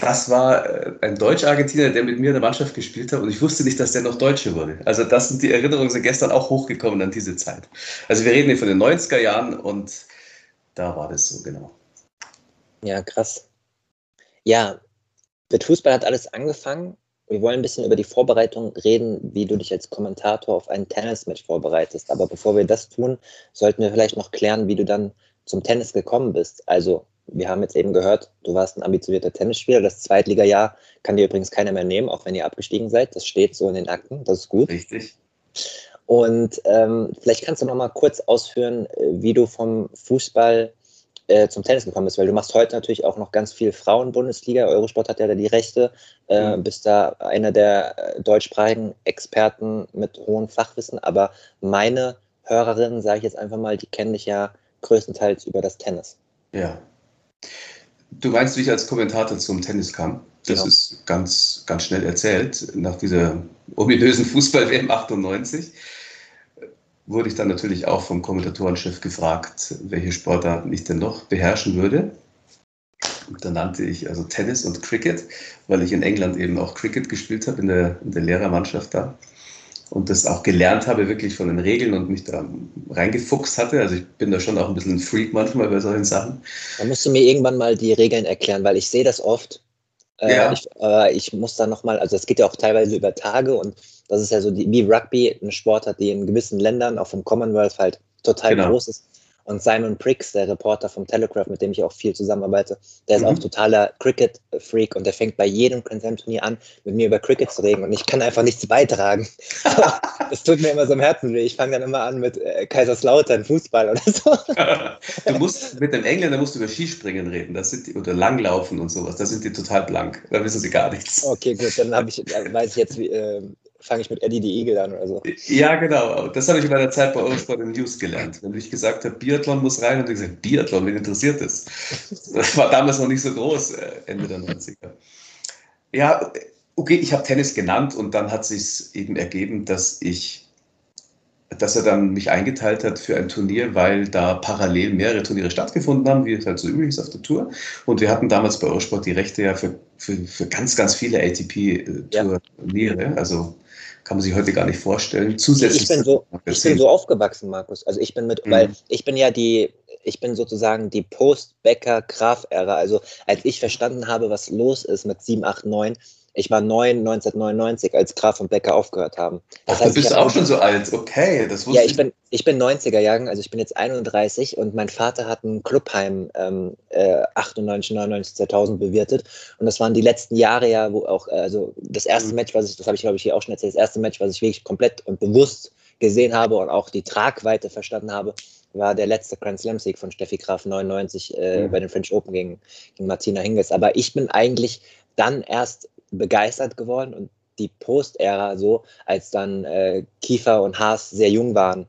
das war äh, ein Deutsch-Argentinier, der mit mir in der Mannschaft gespielt hat und ich wusste nicht, dass der noch Deutsche wurde. Also das sind die Erinnerungen, sind gestern auch hochgekommen an diese Zeit. Also wir reden hier von den 90er Jahren und da war das so, genau. Ja, krass. Ja, mit Fußball hat alles angefangen. Wir wollen ein bisschen über die Vorbereitung reden, wie du dich als Kommentator auf ein Tennismatch vorbereitest. Aber bevor wir das tun, sollten wir vielleicht noch klären, wie du dann zum Tennis gekommen bist. Also, wir haben jetzt eben gehört, du warst ein ambitionierter Tennisspieler. Das Zweitliga-Jahr kann dir übrigens keiner mehr nehmen, auch wenn ihr abgestiegen seid. Das steht so in den Akten. Das ist gut. Richtig. Und ähm, vielleicht kannst du noch mal kurz ausführen, äh, wie du vom Fußball äh, zum Tennis gekommen bist, weil du machst heute natürlich auch noch ganz viel Frauen-Bundesliga. Eurosport hat ja da die Rechte, äh, mhm. bist da einer der äh, deutschsprachigen Experten mit hohem Fachwissen. Aber meine Hörerinnen, sage ich jetzt einfach mal, die kennen dich ja größtenteils über das Tennis. Ja. Du meinst, wie ich als Kommentator zum Tennis kam? Das genau. ist ganz, ganz schnell erzählt. Nach dieser ominösen Fußball-WM 98 wurde ich dann natürlich auch vom Kommentatorenchef gefragt, welche Sportarten ich denn noch beherrschen würde. Und da nannte ich also Tennis und Cricket, weil ich in England eben auch Cricket gespielt habe, in der, in der Lehrermannschaft da. Und das auch gelernt habe, wirklich von den Regeln und mich da reingefuchst hatte. Also ich bin da schon auch ein bisschen ein Freak manchmal bei solchen Sachen. Da musst du mir irgendwann mal die Regeln erklären, weil ich sehe das oft. Äh, ja. ich, äh, ich muss da nochmal, also es geht ja auch teilweise über Tage und das ist ja so die, wie Rugby, eine Sportart, die in gewissen Ländern, auch vom Commonwealth, halt total genau. groß ist. Und Simon Pricks, der Reporter vom Telegraph, mit dem ich auch viel zusammenarbeite, der ist mhm. auch totaler Cricket-Freak und der fängt bei jedem Grand Slam-Turnier an, mit mir über Cricket zu reden und ich kann einfach nichts beitragen. *laughs* das tut mir immer so im Herzen weh. Ich fange dann immer an mit äh, Kaiserslautern, Fußball oder so. *laughs* du musst mit dem Engländer musst du über Skispringen reden, das sind die, oder Langlaufen und sowas, da sind die total blank, da wissen sie gar nichts. Okay, gut, dann ich, weiß ich jetzt, wie, äh, fange ich mit Eddie die Igel an oder so. Ja, genau. Das habe ich in meiner Zeit bei Eurosport in News gelernt. Wenn ich gesagt habe, Biathlon muss rein, und ich gesagt, Biathlon, wen interessiert das? Das war damals noch nicht so groß, äh, Ende der 90er. Ja, okay, ich habe Tennis genannt und dann hat sich eben ergeben, dass ich dass er dann mich eingeteilt hat für ein Turnier, weil da parallel mehrere Turniere stattgefunden haben, wie es halt so üblich ist auf der Tour. Und wir hatten damals bei Eurosport die Rechte ja für, für, für ganz, ganz viele ATP-Turniere. Ja. Also kann man sich heute gar nicht vorstellen. Zusätzlich ich bin so, ich bin so aufgewachsen, Markus. Also ich bin mit, mhm. weil ich bin ja die, ich bin sozusagen die Post-Becker-Graf-Ära. Also als ich verstanden habe, was los ist mit 7, 8, 9, ich war neun 1999, als Graf und Becker aufgehört haben. Das Ach, heißt, du bist auch schon so alt, okay. Das wusste ja, ich bin, ich bin 90er-Jahrgang, also ich bin jetzt 31 und mein Vater hat ein Clubheim ähm, äh, 98, 99, 2000 bewirtet und das waren die letzten Jahre ja, wo auch, äh, also das erste mhm. Match, was ich, das habe ich glaube ich hier auch schon erzählt, das erste Match, was ich wirklich komplett und bewusst gesehen habe und auch die Tragweite verstanden habe, war der letzte Grand Slam Sieg von Steffi Graf 99 äh, mhm. bei den French Open gegen, gegen Martina Hingis. Aber ich bin eigentlich dann erst begeistert geworden und die Post-Ära so, als dann äh, Kiefer und Haas sehr jung waren.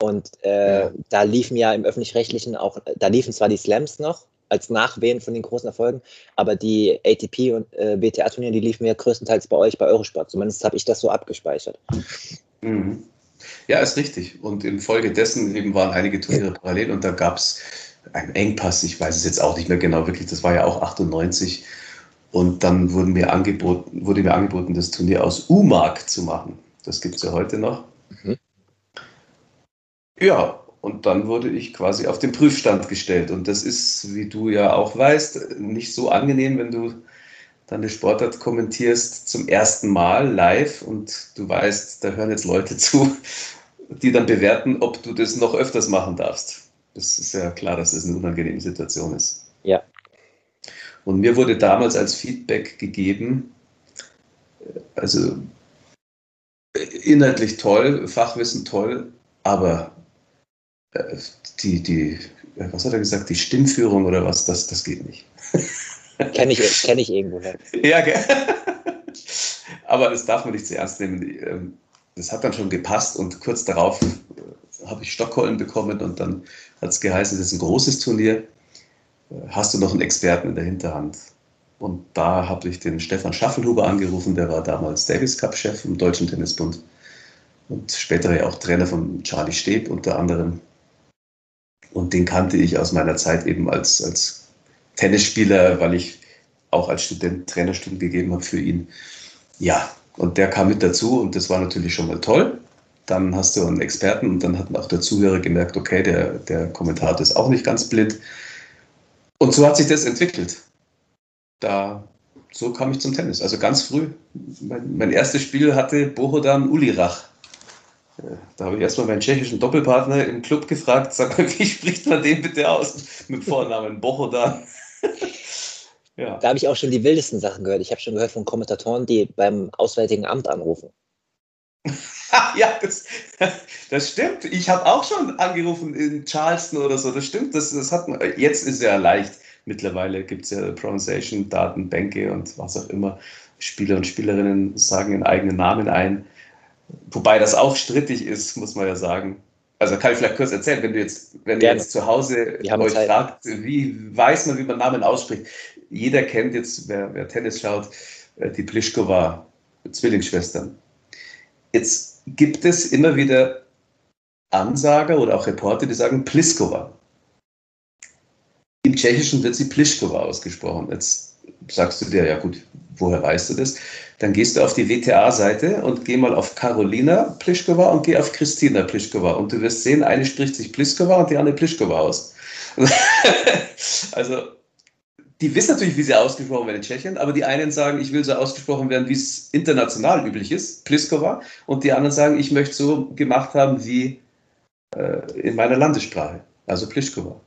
Und äh, ja. da liefen ja im Öffentlich-Rechtlichen auch, da liefen zwar die Slams noch als Nachwehen von den großen Erfolgen, aber die ATP und äh, BTA-Turniere, die liefen ja größtenteils bei euch bei Eurosport. Zumindest habe ich das so abgespeichert. Mhm. Ja, ist richtig. Und infolgedessen eben waren einige Turniere parallel und da gab es einen Engpass, ich weiß es jetzt auch nicht mehr genau, wirklich, das war ja auch 98 und dann wurden mir angeboten, wurde mir angeboten, das Turnier aus U-Mark zu machen. Das gibt es ja heute noch. Mhm. Ja, und dann wurde ich quasi auf den Prüfstand gestellt. Und das ist, wie du ja auch weißt, nicht so angenehm, wenn du dann eine Sportart kommentierst zum ersten Mal live und du weißt, da hören jetzt Leute *laughs* zu, die dann bewerten, ob du das noch öfters machen darfst. Das ist ja klar, dass das eine unangenehme Situation ist. Ja, und mir wurde damals als Feedback gegeben, also inhaltlich toll, Fachwissen toll, aber äh, die, die, was hat er gesagt, die Stimmführung oder was, das, das geht nicht. *laughs* Kenne ich, kenn ich irgendwo. Ne? Ja, gell? *laughs* aber das darf man nicht zu ernst nehmen. Ähm, das hat dann schon gepasst und kurz darauf äh, habe ich Stockholm bekommen und dann hat es geheißen, es ist ein großes Turnier hast du noch einen Experten in der Hinterhand? Und da habe ich den Stefan Schaffelhuber angerufen, der war damals Davis Cup-Chef im Deutschen Tennisbund und später ja auch Trainer von Charlie Steb unter anderem. Und den kannte ich aus meiner Zeit eben als, als Tennisspieler, weil ich auch als Student Trainerstunden gegeben habe für ihn. Ja, und der kam mit dazu und das war natürlich schon mal toll. Dann hast du einen Experten und dann hat auch der Zuhörer gemerkt, okay, der, der Kommentator ist auch nicht ganz blind und so hat sich das entwickelt. Da so kam ich zum Tennis. Also ganz früh. Mein, mein erstes Spiel hatte Bohodan Ulirach. Äh, da habe ich erstmal meinen tschechischen Doppelpartner im Club gefragt, sag mal, *laughs* wie spricht man den bitte aus? Mit Vornamen Bohodan. *laughs* ja. Da habe ich auch schon die wildesten Sachen gehört. Ich habe schon gehört von Kommentatoren, die beim Auswärtigen Amt anrufen. *laughs* ja, das, das stimmt. Ich habe auch schon angerufen in Charleston oder so. Das stimmt. Das, das hat, jetzt ist ja leicht. Mittlerweile gibt es ja Pronunciation, Datenbänke und was auch immer. Spieler und Spielerinnen sagen ihren eigenen Namen ein. Wobei das auch strittig ist, muss man ja sagen. Also kann ich vielleicht kurz erzählen, wenn du jetzt, wenn ihr jetzt zu Hause euch Zeit. fragt, wie weiß man, wie man Namen ausspricht. Jeder kennt jetzt, wer, wer Tennis schaut, äh, die Plischkova Zwillingsschwestern. Jetzt gibt es immer wieder Ansager oder auch Reporter, die sagen Pliskova. Im Tschechischen wird sie Plischkova ausgesprochen. Jetzt sagst du dir, ja gut, woher weißt du das? Dann gehst du auf die WTA-Seite und geh mal auf Carolina Plischkova und geh auf Christina Plischkova. Und du wirst sehen, eine spricht sich Pliskova und die andere Plischkova aus. *laughs* also, die wissen natürlich, wie sie ausgesprochen werden in Tschechien, aber die einen sagen, ich will so ausgesprochen werden, wie es international üblich ist, Pliskova. Und die anderen sagen, ich möchte so gemacht haben wie äh, in meiner Landessprache, also Plischkova.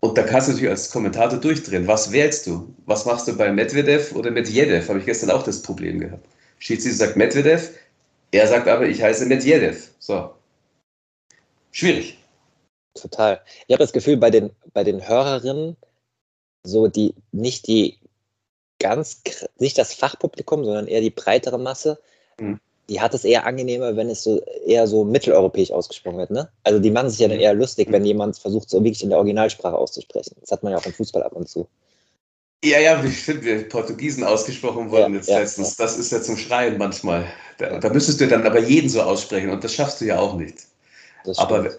Und da kannst du natürlich als Kommentator durchdrehen. Was wählst du? Was machst du bei Medvedev oder Medvedev? Habe ich gestern auch das Problem gehabt. Schiedsrichter sagt Medvedev, er sagt aber, ich heiße Medvedev. So. Schwierig. Total. Ich habe das Gefühl, bei den, bei den Hörerinnen, so die, nicht die ganz, nicht das Fachpublikum, sondern eher die breitere Masse, mhm die hat es eher angenehmer, wenn es so eher so mitteleuropäisch ausgesprochen wird, ne? Also die machen sich ja dann eher lustig, wenn jemand versucht, so wirklich in der Originalsprache auszusprechen. Das hat man ja auch im Fußball ab und zu. Ja, ja, wie finden wir Portugiesen ausgesprochen worden ja, jetzt ja, letztens. Ja. Das ist ja zum Schreien manchmal. Da, da, müsstest du dann aber jeden so aussprechen und das schaffst du ja auch nicht. Aber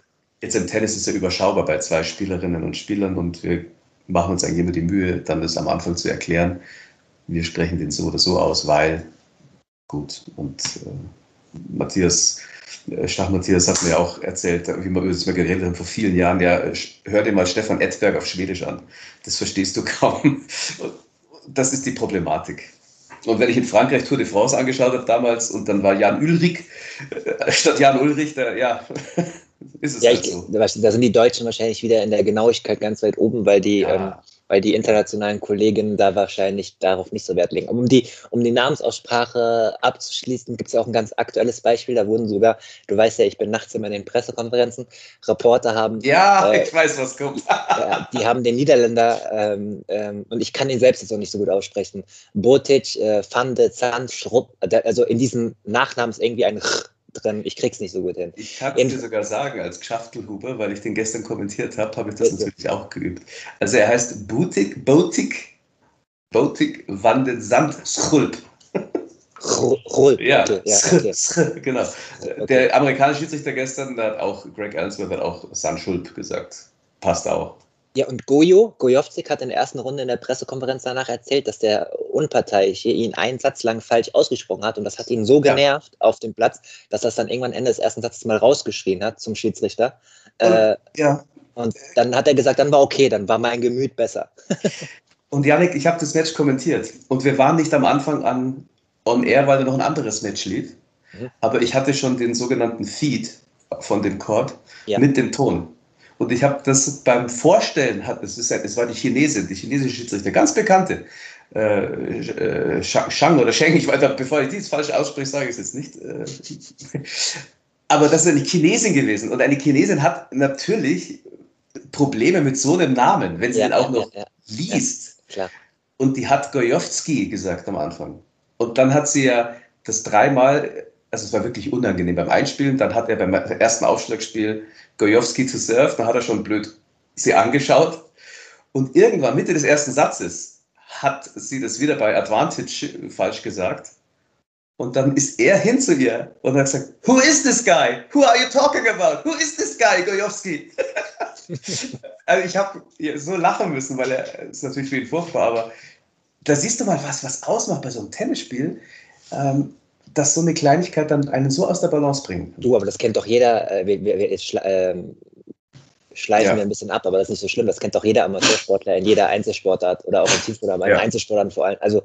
jetzt im Tennis ist es ja überschaubar bei zwei Spielerinnen und Spielern und wir machen uns eigentlich immer die Mühe, dann das am Anfang zu erklären. Wir sprechen den so oder so aus, weil gut. Und äh, Matthias, äh, Stach Matthias hat mir auch erzählt, wie wir über das mal geredet haben vor vielen Jahren, ja, hör dir mal Stefan Edberg auf Schwedisch an. Das verstehst du *laughs* kaum. Das ist die Problematik. Und wenn ich in Frankreich Tour de France angeschaut habe damals und dann war Jan Ulrich äh, statt Jan Ulrich, da, ja, *laughs* ist es ja, halt ich, so. Da sind die Deutschen wahrscheinlich wieder in der Genauigkeit ganz weit oben, weil die ja. ähm, weil die internationalen Kolleginnen da wahrscheinlich darauf nicht so Wert legen. Um die, um die Namensaussprache abzuschließen, gibt es ja auch ein ganz aktuelles Beispiel. Da wurden sogar, du weißt ja, ich bin nachts immer in den Pressekonferenzen, Reporter haben. Ja, äh, ich weiß, was kommt. *laughs* äh, die haben den Niederländer, ähm, ähm, und ich kann ihn selbst jetzt auch nicht so gut aussprechen, Botic, äh, Fande, Zand, Schrupp, also in diesem Nachnamen ist irgendwie ein R drin. Ich krieg's nicht so gut hin. Ich kann es dir sogar sagen als Schachtelhuber, weil ich den gestern kommentiert habe, habe ich das Bitte. natürlich auch geübt. Also er heißt Butik, Botik, Botik Wanden Sand Schulp. Rulp. Ja, okay, ja okay. *laughs* genau. Okay. Der amerikanische Schiedsrichter gestern, der hat auch, Greg Ellsworth hat auch Sanschulp gesagt. Passt auch. Ja, und Gojo, Gojovcik hat in der ersten Runde in der Pressekonferenz danach erzählt, dass der Unparteiische ihn einen Satz lang falsch ausgesprochen hat und das hat ihn so genervt ja. auf dem Platz, dass er es dann irgendwann Ende des ersten Satzes mal rausgeschrien hat zum Schiedsrichter. Und, äh, ja. Und dann hat er gesagt, dann war okay, dann war mein Gemüt besser. *laughs* und Janik, ich habe das Match kommentiert und wir waren nicht am Anfang an on air, weil da noch ein anderes Match lief. Mhm. Aber ich hatte schon den sogenannten Feed von dem Court ja. mit dem Ton. Und ich habe das beim Vorstellen, hat, es, ist, war die Chinesin, die chinesische Schiedsrichter, ganz bekannte, äh, äh, Shang oder Sheng, ich weiß, bevor ich dies falsch ausspreche, sage ich es jetzt nicht. Äh, aber das ist eine Chinesin gewesen. Und eine Chinesin hat natürlich Probleme mit so einem Namen, wenn sie ja, den auch noch ja, ja, liest. Und die hat Gojowski gesagt am Anfang. Und dann hat sie ja das dreimal also es war wirklich unangenehm beim Einspielen. Dann hat er beim ersten Aufschlagspiel Gojowski zu Surf, da hat er schon blöd sie angeschaut. Und irgendwann, Mitte des ersten Satzes, hat sie das wieder bei Advantage falsch gesagt. Und dann ist er hin zu ihr und hat gesagt, Who is this guy? Who are you talking about? Who is this guy, Gojowski? *laughs* also ich habe so lachen müssen, weil er ist natürlich für ihn furchtbar, aber da siehst du mal, was, was ausmacht bei so einem Tennisspiel. Ähm, dass so eine Kleinigkeit dann einen so aus der Balance bringt. Du, aber das kennt doch jeder, äh, wir, wir, jetzt schla äh, schleifen ja. wir ein bisschen ab, aber das ist nicht so schlimm, das kennt doch jeder Amateursportler in jeder Einzelsportart oder auch im Teamsport, aber in ja. Einzelsportarten vor allem. Also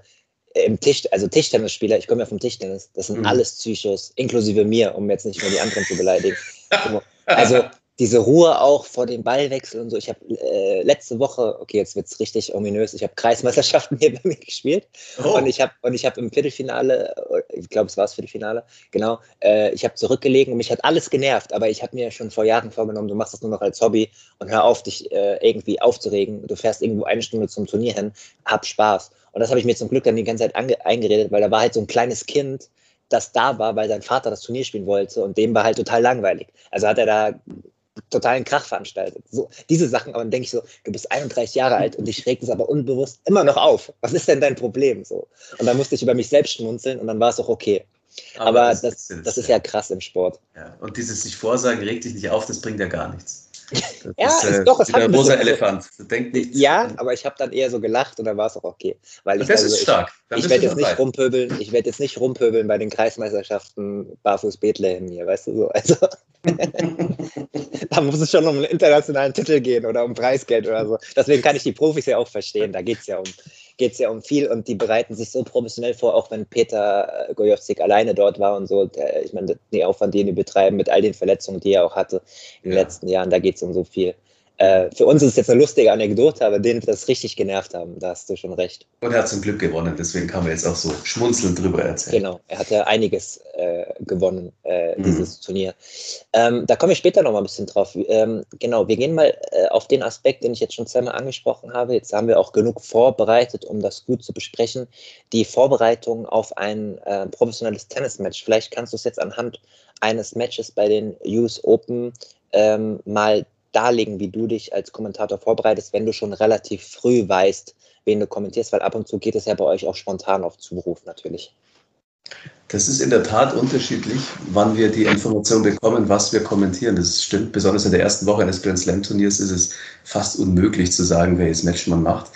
im Tisch, also Tischtennisspieler, ich komme ja vom Tischtennis, das sind mhm. alles Psychos, inklusive mir, um jetzt nicht nur die anderen zu beleidigen. *laughs* Also diese Ruhe auch vor dem Ballwechsel und so. Ich habe äh, letzte Woche, okay, jetzt wird es richtig ominös, ich habe Kreismeisterschaften hier *laughs* bei mir gespielt oh. und ich habe und ich habe im Viertelfinale, ich glaube, es war das Viertelfinale, genau, äh, ich habe zurückgelegen und mich hat alles genervt, aber ich habe mir schon vor Jahren vorgenommen, du machst das nur noch als Hobby und hör auf, dich äh, irgendwie aufzuregen. Du fährst irgendwo eine Stunde zum Turnier hin, hab Spaß. Und das habe ich mir zum Glück dann die ganze Zeit eingeredet, weil da war halt so ein kleines Kind, das da war, weil sein Vater das Turnier spielen wollte und dem war halt total langweilig. Also hat er da totalen Krach veranstaltet. So, diese Sachen, aber dann denke ich so, du bist 31 Jahre alt und dich regt es aber unbewusst immer noch auf. Was ist denn dein Problem? So. Und dann musste ich über mich selbst schmunzeln und dann war es auch okay. Aber, aber das, das, das, ist ja krass im Sport. Ja. Und dieses sich vorsagen, regt dich nicht auf, das bringt ja gar nichts. Das ja, ist, äh, doch, es hat ein rosa Elefant. Denkt nicht. Ja, aber ich habe dann eher so gelacht und dann war es auch okay. Weil ich, das also, ist stark. Dann ich, werde jetzt nicht rumpöbeln, ich werde jetzt nicht rumpöbeln bei den Kreismeisterschaften Barfuß Bethlehem hier, weißt du so. Also *laughs* da muss es schon um einen internationalen Titel gehen oder um Preisgeld oder so. Deswegen kann ich die Profis ja auch verstehen. Da geht es ja um geht es ja um viel und die bereiten sich so professionell vor, auch wenn Peter Gojowczyk alleine dort war und so. Der, ich meine, den Aufwand, den die betreiben mit all den Verletzungen, die er auch hatte in den ja. letzten Jahren, da geht es um so viel. Äh, für uns ist es jetzt eine lustige Anekdote, aber denen wird das richtig genervt haben, da hast du schon recht. Und er hat zum Glück gewonnen, deswegen kann man jetzt auch so schmunzelnd drüber erzählen. Genau, er hat ja einiges äh, gewonnen, äh, mhm. dieses Turnier. Ähm, da komme ich später noch mal ein bisschen drauf. Ähm, genau, wir gehen mal äh, auf den Aspekt, den ich jetzt schon zweimal angesprochen habe. Jetzt haben wir auch genug vorbereitet, um das gut zu besprechen. Die Vorbereitung auf ein äh, professionelles Tennismatch. Vielleicht kannst du es jetzt anhand eines Matches bei den US Open ähm, mal darlegen, wie du dich als Kommentator vorbereitest, wenn du schon relativ früh weißt, wen du kommentierst, weil ab und zu geht es ja bei euch auch spontan auf Zuruf natürlich. Das ist in der Tat unterschiedlich, wann wir die Information bekommen, was wir kommentieren. Das stimmt. Besonders in der ersten Woche eines Grand Slam Turniers ist es fast unmöglich zu sagen, welches Match man macht.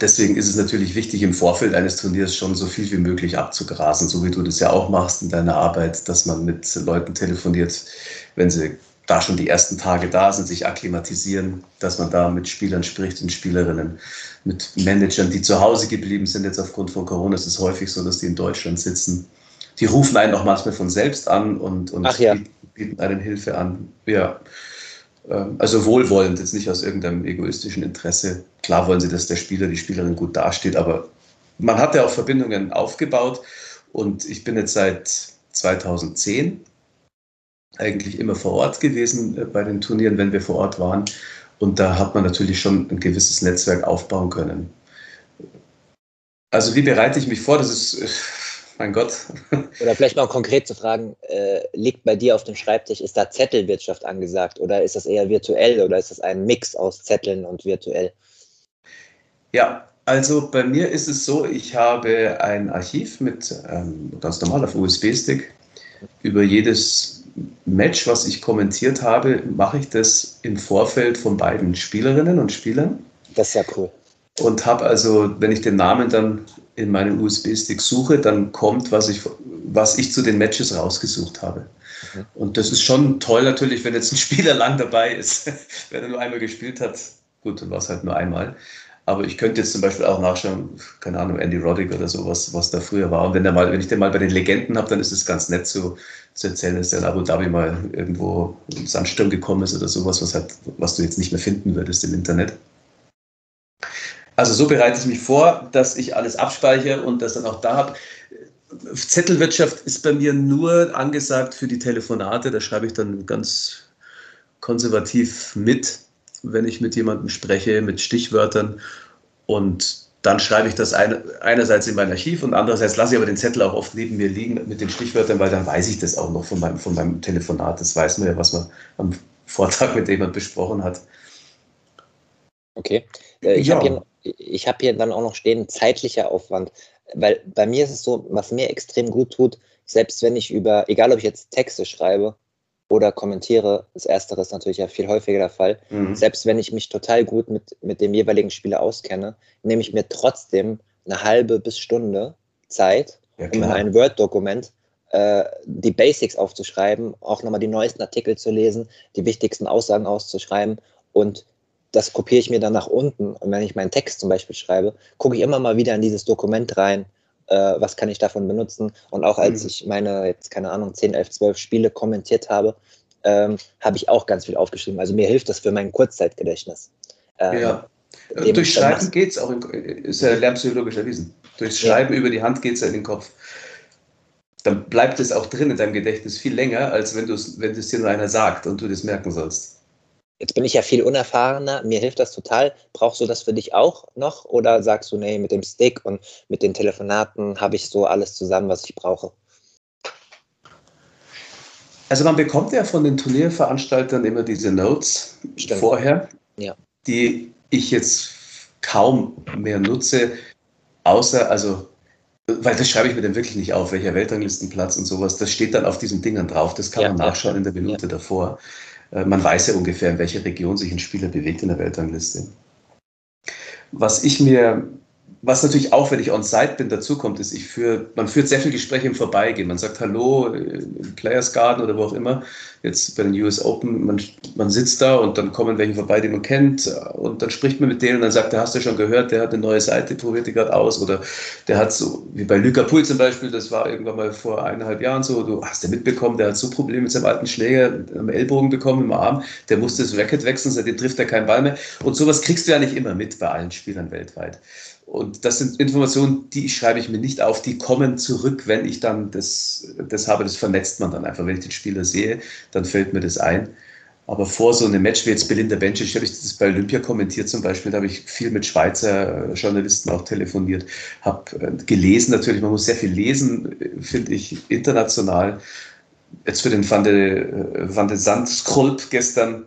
Deswegen ist es natürlich wichtig, im Vorfeld eines Turniers schon so viel wie möglich abzugrasen, so wie du das ja auch machst in deiner Arbeit, dass man mit Leuten telefoniert, wenn sie da schon die ersten Tage da sind, sich akklimatisieren, dass man da mit Spielern spricht und Spielerinnen, mit Managern, die zu Hause geblieben sind. Jetzt aufgrund von Corona ist es häufig so, dass die in Deutschland sitzen. Die rufen einen auch manchmal von selbst an und, und ja. bieten einen Hilfe an. Ja, also wohlwollend, jetzt nicht aus irgendeinem egoistischen Interesse. Klar wollen sie, dass der Spieler, die Spielerin gut dasteht, aber man hat ja auch Verbindungen aufgebaut und ich bin jetzt seit 2010 eigentlich immer vor Ort gewesen äh, bei den Turnieren, wenn wir vor Ort waren. Und da hat man natürlich schon ein gewisses Netzwerk aufbauen können. Also wie bereite ich mich vor? Das ist, äh, mein Gott. Oder vielleicht mal konkret zu fragen, äh, liegt bei dir auf dem Schreibtisch, ist da Zettelwirtschaft angesagt oder ist das eher virtuell oder ist das ein Mix aus Zetteln und virtuell? Ja, also bei mir ist es so, ich habe ein Archiv mit ähm, ganz normal auf USB-Stick über jedes Match, was ich kommentiert habe, mache ich das im Vorfeld von beiden Spielerinnen und Spielern. Das ist ja cool. Und habe also, wenn ich den Namen dann in meinen USB-Stick suche, dann kommt, was ich, was ich zu den Matches rausgesucht habe. Mhm. Und das ist schon toll natürlich, wenn jetzt ein *laughs* Spieler lang dabei ist. *laughs* wenn er nur einmal gespielt hat, gut, dann war es halt nur einmal. Aber ich könnte jetzt zum Beispiel auch nachschauen, keine Ahnung, Andy Roddick oder sowas, was da früher war. Und wenn, der mal, wenn ich den mal bei den Legenden habe, dann ist es ganz nett zu, zu erzählen, dass der in Abu Dhabi mal irgendwo im Sandsturm gekommen ist oder sowas, was, halt, was du jetzt nicht mehr finden würdest im Internet. Also so bereite ich mich vor, dass ich alles abspeichere und das dann auch da habe. Zettelwirtschaft ist bei mir nur angesagt für die Telefonate. Da schreibe ich dann ganz konservativ mit wenn ich mit jemandem spreche, mit Stichwörtern. Und dann schreibe ich das ein, einerseits in mein Archiv und andererseits lasse ich aber den Zettel auch oft neben mir liegen mit den Stichwörtern, weil dann weiß ich das auch noch von meinem, von meinem Telefonat. Das weiß man ja, was man am Vortrag mit jemand besprochen hat. Okay. Äh, ich ja. habe hier, hab hier dann auch noch stehen, zeitlicher Aufwand. Weil bei mir ist es so, was mir extrem gut tut, selbst wenn ich über, egal ob ich jetzt Texte schreibe oder kommentiere. Das Erstere ist natürlich ja viel häufiger der Fall. Mhm. Selbst wenn ich mich total gut mit, mit dem jeweiligen Spieler auskenne, nehme ich mir trotzdem eine halbe bis Stunde Zeit, ja, um in ein Word-Dokument äh, die Basics aufzuschreiben, auch nochmal die neuesten Artikel zu lesen, die wichtigsten Aussagen auszuschreiben und das kopiere ich mir dann nach unten. Und wenn ich meinen Text zum Beispiel schreibe, gucke ich immer mal wieder in dieses Dokument rein, äh, was kann ich davon benutzen. Und auch als mhm. ich meine, jetzt keine Ahnung, 10, 11, 12 Spiele kommentiert habe, ähm, habe ich auch ganz viel aufgeschrieben. Also mir hilft das für mein Kurzzeitgedächtnis. Ähm, ja. Durch Schreiben geht es auch, in, ist ja lernpsychologisch erwiesen. Durch Schreiben ja. über die Hand geht es ja in den Kopf. Dann bleibt es auch drin in deinem Gedächtnis viel länger, als wenn, wenn es dir nur einer sagt und du das merken sollst. Jetzt bin ich ja viel unerfahrener, mir hilft das total. Brauchst du das für dich auch noch? Oder sagst du, nee, mit dem Stick und mit den Telefonaten habe ich so alles zusammen, was ich brauche? Also man bekommt ja von den Turnierveranstaltern immer diese Notes Stimmt. vorher, ja. die ich jetzt kaum mehr nutze, außer, also, weil das schreibe ich mir dann wirklich nicht auf, welcher Weltranglistenplatz und sowas, das steht dann auf diesen Dingern drauf, das kann ja, man nachschauen in der Minute ja. davor. Äh, man weiß ja ungefähr, in welcher Region sich ein Spieler bewegt in der Weltrangliste. Was ich mir was natürlich auch, wenn ich on site bin, dazu kommt, ist, ich führe, man führt sehr viel Gespräche im Vorbeigehen. Man sagt Hallo im Players Garden oder wo auch immer. Jetzt bei den US Open, man, man sitzt da und dann kommen welche vorbei, die man kennt und dann spricht man mit denen und dann sagt er, hast du schon gehört, der hat eine neue Seite, probiert die gerade aus oder der hat so, wie bei Luca Pool zum Beispiel, das war irgendwann mal vor eineinhalb Jahren so, du hast ja mitbekommen, der hat so Probleme mit seinem alten Schläger am Ellbogen bekommen, im Arm, der musste das Racket wechseln, seitdem trifft er keinen Ball mehr und sowas kriegst du ja nicht immer mit bei allen Spielern weltweit. Und das sind Informationen, die schreibe ich mir nicht auf, die kommen zurück, wenn ich dann das, das habe. Das vernetzt man dann einfach. Wenn ich den Spieler sehe, dann fällt mir das ein. Aber vor so einem Match wie jetzt Belinda Bencic, habe ich das bei Olympia kommentiert zum Beispiel, da habe ich viel mit Schweizer Journalisten auch telefoniert, habe äh, gelesen natürlich, man muss sehr viel lesen, finde ich, international. Jetzt für den Van de, äh, Van de Sand Skrulp gestern,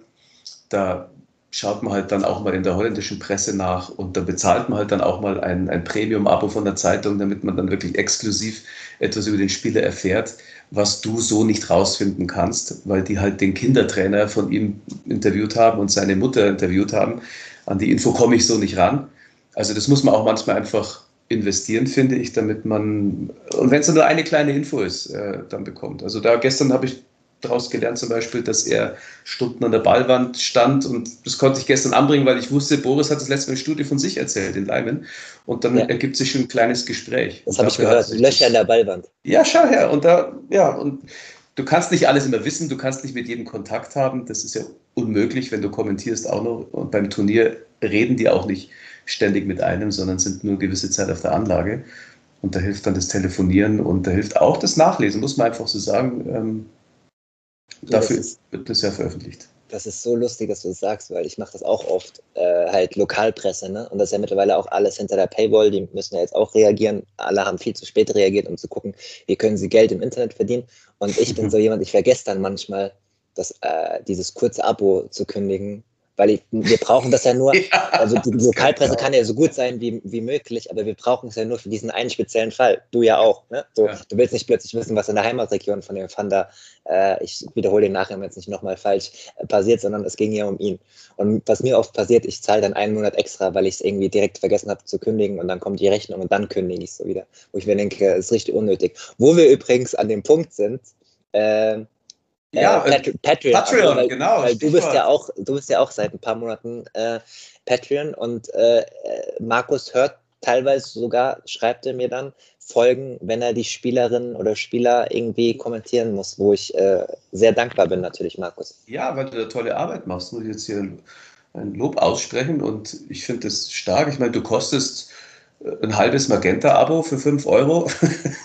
da schaut man halt dann auch mal in der holländischen Presse nach und da bezahlt man halt dann auch mal ein, ein Premium-Abo von der Zeitung, damit man dann wirklich exklusiv etwas über den Spieler erfährt, was du so nicht rausfinden kannst, weil die halt den Kindertrainer von ihm interviewt haben und seine Mutter interviewt haben. An die Info komme ich so nicht ran. Also das muss man auch manchmal einfach investieren, finde ich, damit man, und wenn es nur eine kleine Info ist, äh, dann bekommt. Also da gestern habe ich daraus gelernt, zum Beispiel, dass er Stunden an der Ballwand stand und das konnte ich gestern anbringen, weil ich wusste, Boris hat das letzte Mal eine Studie von sich erzählt in Leimen und dann ja. ergibt sich schon ein kleines Gespräch. Das habe ich gehört, Löcher in der Ballwand. Ja, schau her und da, ja, und du kannst nicht alles immer wissen, du kannst nicht mit jedem Kontakt haben, das ist ja unmöglich, wenn du kommentierst auch noch und beim Turnier reden die auch nicht ständig mit einem, sondern sind nur gewisse Zeit auf der Anlage. Und da hilft dann das Telefonieren und da hilft auch das Nachlesen, muss man einfach so sagen. Dafür ist, wird das ja veröffentlicht. Das ist so lustig, dass du das sagst, weil ich mache das auch oft, äh, halt Lokalpresse, ne? Und das ist ja mittlerweile auch alles hinter der Paywall, die müssen ja jetzt auch reagieren. Alle haben viel zu spät reagiert, um zu gucken, wie können sie Geld im Internet verdienen. Und ich bin *laughs* so jemand, ich vergesse dann manchmal, das, äh, dieses kurze Abo zu kündigen, weil ich, wir brauchen das ja nur, *laughs* ja, also die Lokalpresse kann ja so gut sein wie, wie möglich, aber wir brauchen es ja nur für diesen einen speziellen Fall. Du ja auch. Ne? So, ja. Du willst nicht plötzlich wissen, was in der Heimatregion von dem Fanda, äh, ich wiederhole den Nachhinein jetzt nicht nochmal falsch, äh, passiert, sondern es ging ja um ihn. Und was mir oft passiert, ich zahle dann einen Monat extra, weil ich es irgendwie direkt vergessen habe zu kündigen und dann kommt die Rechnung und dann kündige ich es so wieder. Wo ich mir denke, es ist richtig unnötig. Wo wir übrigens an dem Punkt sind, äh, ja, äh, Pat Patreon. Patreon also, weil, genau. Weil du bist ja auch, du bist ja auch seit ein paar Monaten äh, Patreon und äh, Markus hört teilweise sogar, schreibt er mir dann Folgen, wenn er die Spielerin oder Spieler irgendwie kommentieren muss, wo ich äh, sehr dankbar bin, natürlich, Markus. Ja, weil du da tolle Arbeit machst, muss ich jetzt hier ein Lob aussprechen und ich finde das stark. Ich meine, du kostest ein halbes Magenta-Abo für 5 Euro.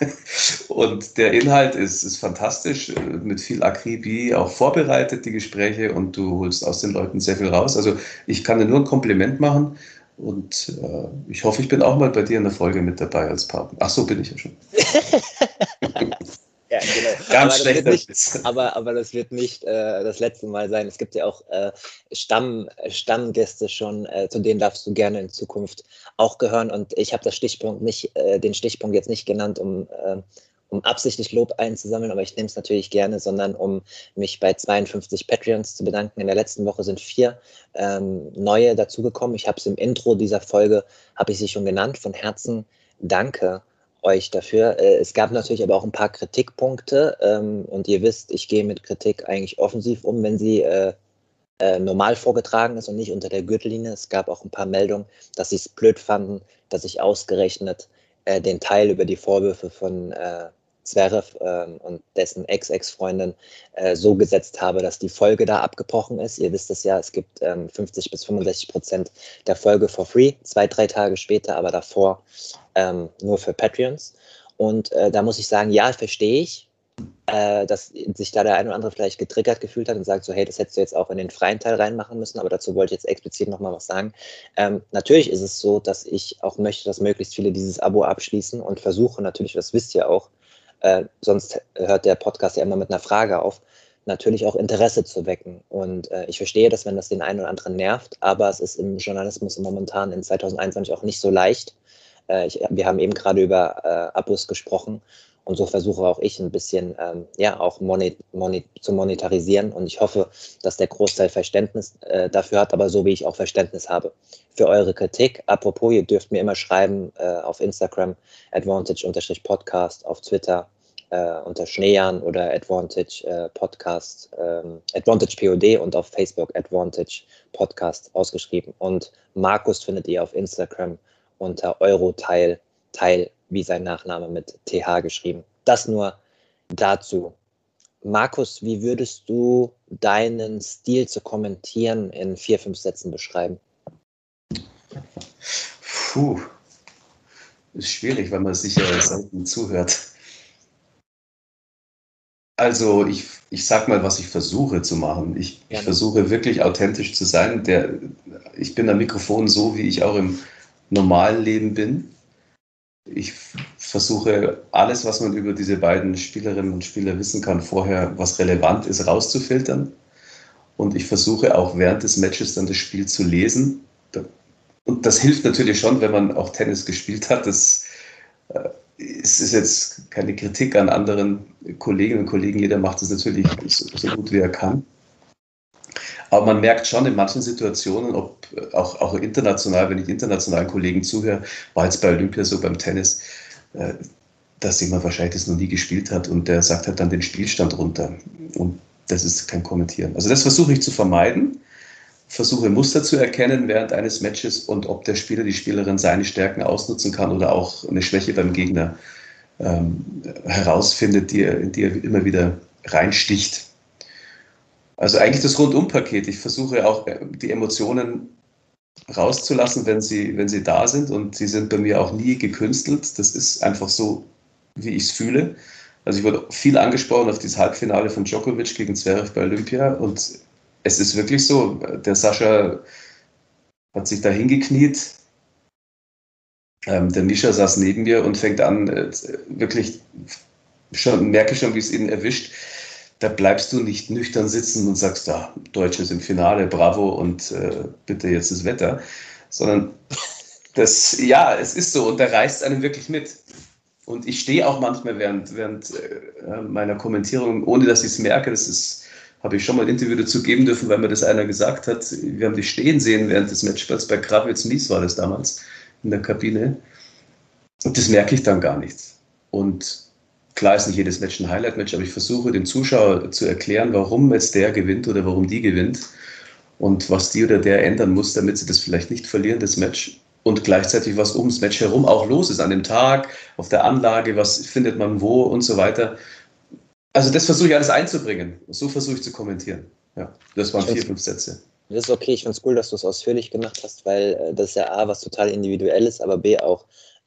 *laughs* und der Inhalt ist, ist fantastisch, mit viel Akribie auch vorbereitet, die Gespräche, und du holst aus den Leuten sehr viel raus. Also ich kann dir nur ein Kompliment machen. Und äh, ich hoffe, ich bin auch mal bei dir in der Folge mit dabei als Partner. Ach so, bin ich ja schon. *laughs* Ganz schlecht. Nicht, aber, aber das wird nicht äh, das letzte Mal sein. Es gibt ja auch äh, Stamm, Stammgäste schon, äh, zu denen darfst du gerne in Zukunft auch gehören. Und ich habe das Stichpunkt nicht, äh, den Stichpunkt jetzt nicht genannt, um, äh, um absichtlich Lob einzusammeln, aber ich nehme es natürlich gerne, sondern um mich bei 52 Patreons zu bedanken. In der letzten Woche sind vier ähm, neue dazugekommen. Ich habe es im Intro dieser Folge, habe ich sie schon genannt. Von Herzen danke euch dafür. Äh, es gab natürlich aber auch ein paar Kritikpunkte ähm, und ihr wisst, ich gehe mit Kritik eigentlich offensiv um, wenn sie äh, äh, normal vorgetragen ist und nicht unter der Gürtellinie. Es gab auch ein paar Meldungen, dass sie es blöd fanden, dass ich ausgerechnet den Teil über die Vorwürfe von Zverev ähm, und dessen Ex-Ex-Freundin äh, so gesetzt habe, dass die Folge da abgebrochen ist. Ihr wisst es ja, es gibt ähm, 50 bis 65 Prozent der Folge for free, zwei, drei Tage später, aber davor ähm, nur für Patreons. Und äh, da muss ich sagen, ja, verstehe ich, äh, dass sich da der ein oder andere vielleicht getriggert gefühlt hat und sagt so, hey, das hättest du jetzt auch in den freien Teil reinmachen müssen, aber dazu wollte ich jetzt explizit nochmal was sagen. Ähm, natürlich ist es so, dass ich auch möchte, dass möglichst viele dieses Abo abschließen und versuche natürlich, das wisst ihr auch, äh, sonst hört der Podcast ja immer mit einer Frage auf, natürlich auch Interesse zu wecken. Und äh, ich verstehe das, wenn das den einen oder anderen nervt, aber es ist im Journalismus momentan in 2021 auch nicht so leicht. Äh, ich, wir haben eben gerade über äh, Abos gesprochen und so versuche auch ich ein bisschen, ähm, ja, auch monet, monet, zu monetarisieren. Und ich hoffe, dass der Großteil Verständnis äh, dafür hat, aber so wie ich auch Verständnis habe für eure Kritik. Apropos, ihr dürft mir immer schreiben äh, auf Instagram, advantage-podcast, auf Twitter äh, unter Schneejan oder Advantage äh, Podcast, ähm, Advantage POD und auf Facebook Advantage Podcast ausgeschrieben. Und Markus findet ihr auf Instagram unter Euroteil, Teil wie sein Nachname mit TH geschrieben. Das nur dazu. Markus, wie würdest du deinen Stil zu kommentieren in vier, fünf Sätzen beschreiben? Puh, ist schwierig, weil man sich ja selten zuhört. Also ich, ich sag mal, was ich versuche zu machen. Ich, ich versuche wirklich authentisch zu sein. Der, ich bin am Mikrofon so, wie ich auch im normalen Leben bin. Ich versuche alles, was man über diese beiden Spielerinnen und Spieler wissen kann, vorher, was relevant ist, rauszufiltern. Und ich versuche auch während des Matches dann das Spiel zu lesen. Und das hilft natürlich schon, wenn man auch Tennis gespielt hat. Das äh, es ist jetzt keine Kritik an anderen Kolleginnen und Kollegen. Jeder macht es natürlich so, so, gut wie er kann. Aber man merkt schon in manchen Situationen, ob auch, auch international, wenn ich internationalen Kollegen zuhöre, war jetzt bei Olympia so beim Tennis, äh, dass jemand wahrscheinlich das noch nie gespielt hat und der sagt halt dann den Spielstand runter. Und das ist kein Kommentieren. Also das versuche ich zu vermeiden versuche Muster zu erkennen während eines Matches und ob der Spieler, die Spielerin seine Stärken ausnutzen kann oder auch eine Schwäche beim Gegner ähm, herausfindet, die er, in die er immer wieder reinsticht. Also eigentlich das Rundumpaket. Ich versuche auch äh, die Emotionen rauszulassen, wenn sie, wenn sie da sind und sie sind bei mir auch nie gekünstelt. Das ist einfach so, wie ich es fühle. Also ich wurde viel angesprochen auf dieses Halbfinale von Djokovic gegen Zverev bei Olympia und es ist wirklich so, der Sascha hat sich da hingekniet. Ähm, der Mischa saß neben mir und fängt an, äh, wirklich, schon, merke schon, wie es ihn erwischt. Da bleibst du nicht nüchtern sitzen und sagst, da, Deutsche sind im Finale, bravo und äh, bitte jetzt das Wetter. Sondern *laughs* das, ja, es ist so und da reißt einen wirklich mit. Und ich stehe auch manchmal während, während äh, meiner Kommentierung, ohne dass ich es merke, das ist habe ich schon mal ein Interview dazu geben dürfen, weil mir das einer gesagt hat. Wir haben dich stehen sehen während des Matchballs bei Kravitz Mies war das damals in der Kabine. Und das merke ich dann gar nicht. Und klar ist nicht jedes Match ein Highlight-Match, aber ich versuche dem Zuschauer zu erklären, warum jetzt der gewinnt oder warum die gewinnt und was die oder der ändern muss, damit sie das vielleicht nicht verlieren, das Match. Und gleichzeitig, was ums Match herum auch los ist, an dem Tag, auf der Anlage, was findet man wo und so weiter. Also das versuche ich alles einzubringen. So versuche ich zu kommentieren. Ja, das waren vier, fünf Sätze. Das ist okay. Ich finde es cool, dass du es ausführlich gemacht hast, weil äh, das ist ja A, was total individuell ist, aber B, auch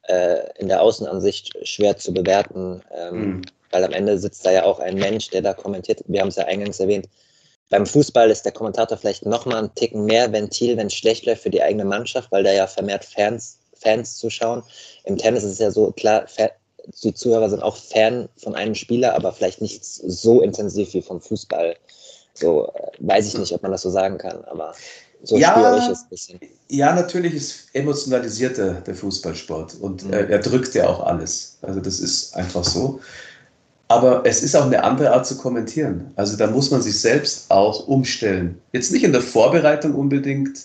äh, in der Außenansicht schwer zu bewerten, ähm, mhm. weil am Ende sitzt da ja auch ein Mensch, der da kommentiert. Wir haben es ja eingangs erwähnt. Beim Fußball ist der Kommentator vielleicht nochmal einen Ticken mehr Ventil, wenn es schlecht läuft für die eigene Mannschaft, weil da ja vermehrt Fans, Fans zuschauen. Im Tennis ist es ja so, klar, die Zuhörer sind auch Fan von einem Spieler, aber vielleicht nicht so intensiv wie vom Fußball. So äh, weiß ich nicht, ob man das so sagen kann, aber so ja, spüre ich es ein bisschen. Ja, natürlich ist emotionalisierter der Fußballsport und mhm. er, er drückt ja auch alles. Also das ist einfach so. Aber es ist auch eine andere Art zu kommentieren. Also da muss man sich selbst auch umstellen. Jetzt nicht in der Vorbereitung unbedingt,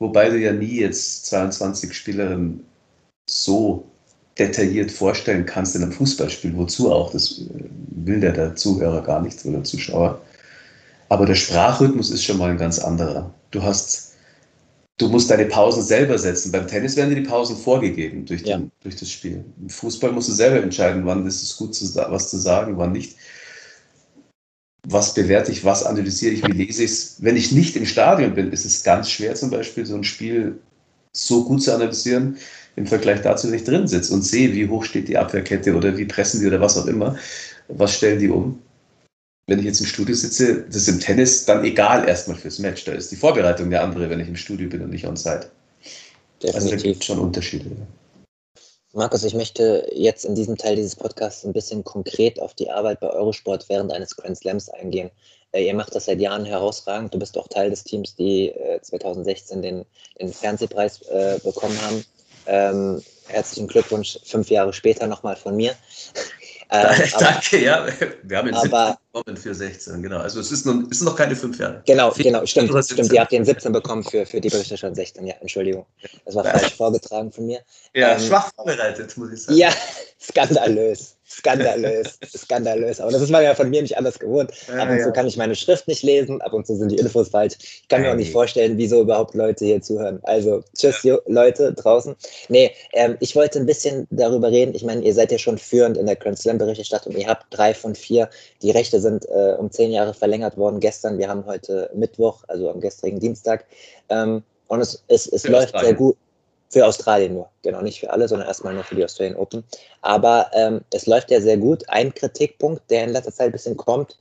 wobei du ja nie jetzt 22 Spielerinnen so detailliert vorstellen kannst in einem Fußballspiel, wozu auch, das äh, will der, der Zuhörer gar nicht oder Zuschauer. Aber der Sprachrhythmus ist schon mal ein ganz anderer. Du hast, du musst deine Pausen selber setzen. Beim Tennis werden dir die Pausen vorgegeben durch, den, ja. durch das Spiel. Im Fußball musst du selber entscheiden, wann ist es gut, was zu sagen, wann nicht. Was bewerte ich, was analysiere ich, wie lese ich es. Wenn ich nicht im Stadion bin, ist es ganz schwer, zum Beispiel so ein Spiel so gut zu analysieren, im Vergleich dazu, wenn ich drin sitze und sehe, wie hoch steht die Abwehrkette oder wie pressen die oder was auch immer, was stellen die um. Wenn ich jetzt im Studio sitze, das ist im Tennis dann egal erstmal fürs Match. Da ist die Vorbereitung eine andere, wenn ich im Studio bin und nicht on site. Definitiv. Also da gibt es schon Unterschiede. Markus, ich möchte jetzt in diesem Teil dieses Podcasts ein bisschen konkret auf die Arbeit bei Eurosport während eines Grand Slams eingehen. Äh, ihr macht das seit Jahren herausragend. Du bist auch Teil des Teams, die äh, 2016 den, den Fernsehpreis äh, bekommen haben. Ähm, herzlichen Glückwunsch fünf Jahre später nochmal von mir. *laughs* Ähm, Danke, ja. Wir haben ihn aber, bekommen für 16, genau. Also es ist noch, ist noch keine fünf Jahre. Genau, Vier, genau, stimmt. stimmt. Ihr habt den 17 bekommen für, für die Berichterstattung 16, ja, Entschuldigung. Das war falsch vorgetragen von mir. Ja, ähm, schwach vorbereitet, muss ich sagen. Ja, *laughs* skandalös skandalös, *laughs* skandalös. Aber das ist man ja von mir nicht anders gewohnt. Ab und zu kann ich meine Schrift nicht lesen, ab und zu sind die Infos falsch. Ich kann mir auch nicht vorstellen, wieso überhaupt Leute hier zuhören. Also, tschüss, ja. Leute draußen. Nee, ähm, ich wollte ein bisschen darüber reden. Ich meine, ihr seid ja schon führend in der Grand Slam-Berichterstattung. Ihr habt drei von vier. Die Rechte sind äh, um zehn Jahre verlängert worden gestern. Wir haben heute Mittwoch, also am gestrigen Dienstag. Ähm, und es, es, es läuft sehr gut. Für Australien nur, genau, nicht für alle, sondern erstmal nur für die Australian Open. Aber ähm, es läuft ja sehr gut. Ein Kritikpunkt, der in letzter Zeit ein bisschen kommt,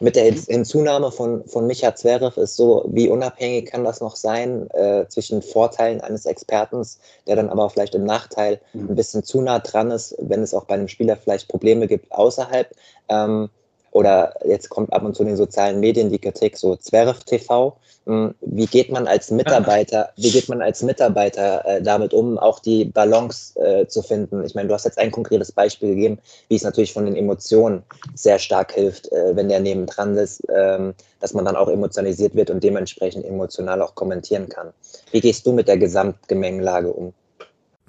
mit der Hinzunahme von, von Micha Zverev ist so, wie unabhängig kann das noch sein äh, zwischen Vorteilen eines Experten, der dann aber vielleicht im Nachteil mhm. ein bisschen zu nah dran ist, wenn es auch bei einem Spieler vielleicht Probleme gibt außerhalb. Ähm, oder jetzt kommt ab und zu in den sozialen Medien die Kritik, so Zverev TV. Hm, wie geht man als Mitarbeiter, wie geht man als Mitarbeiter äh, damit um, auch die Balance äh, zu finden? Ich meine, du hast jetzt ein konkretes Beispiel gegeben, wie es natürlich von den Emotionen sehr stark hilft, äh, wenn der nebendran ist, ähm, dass man dann auch emotionalisiert wird und dementsprechend emotional auch kommentieren kann. Wie gehst du mit der Gesamtgemengelage um?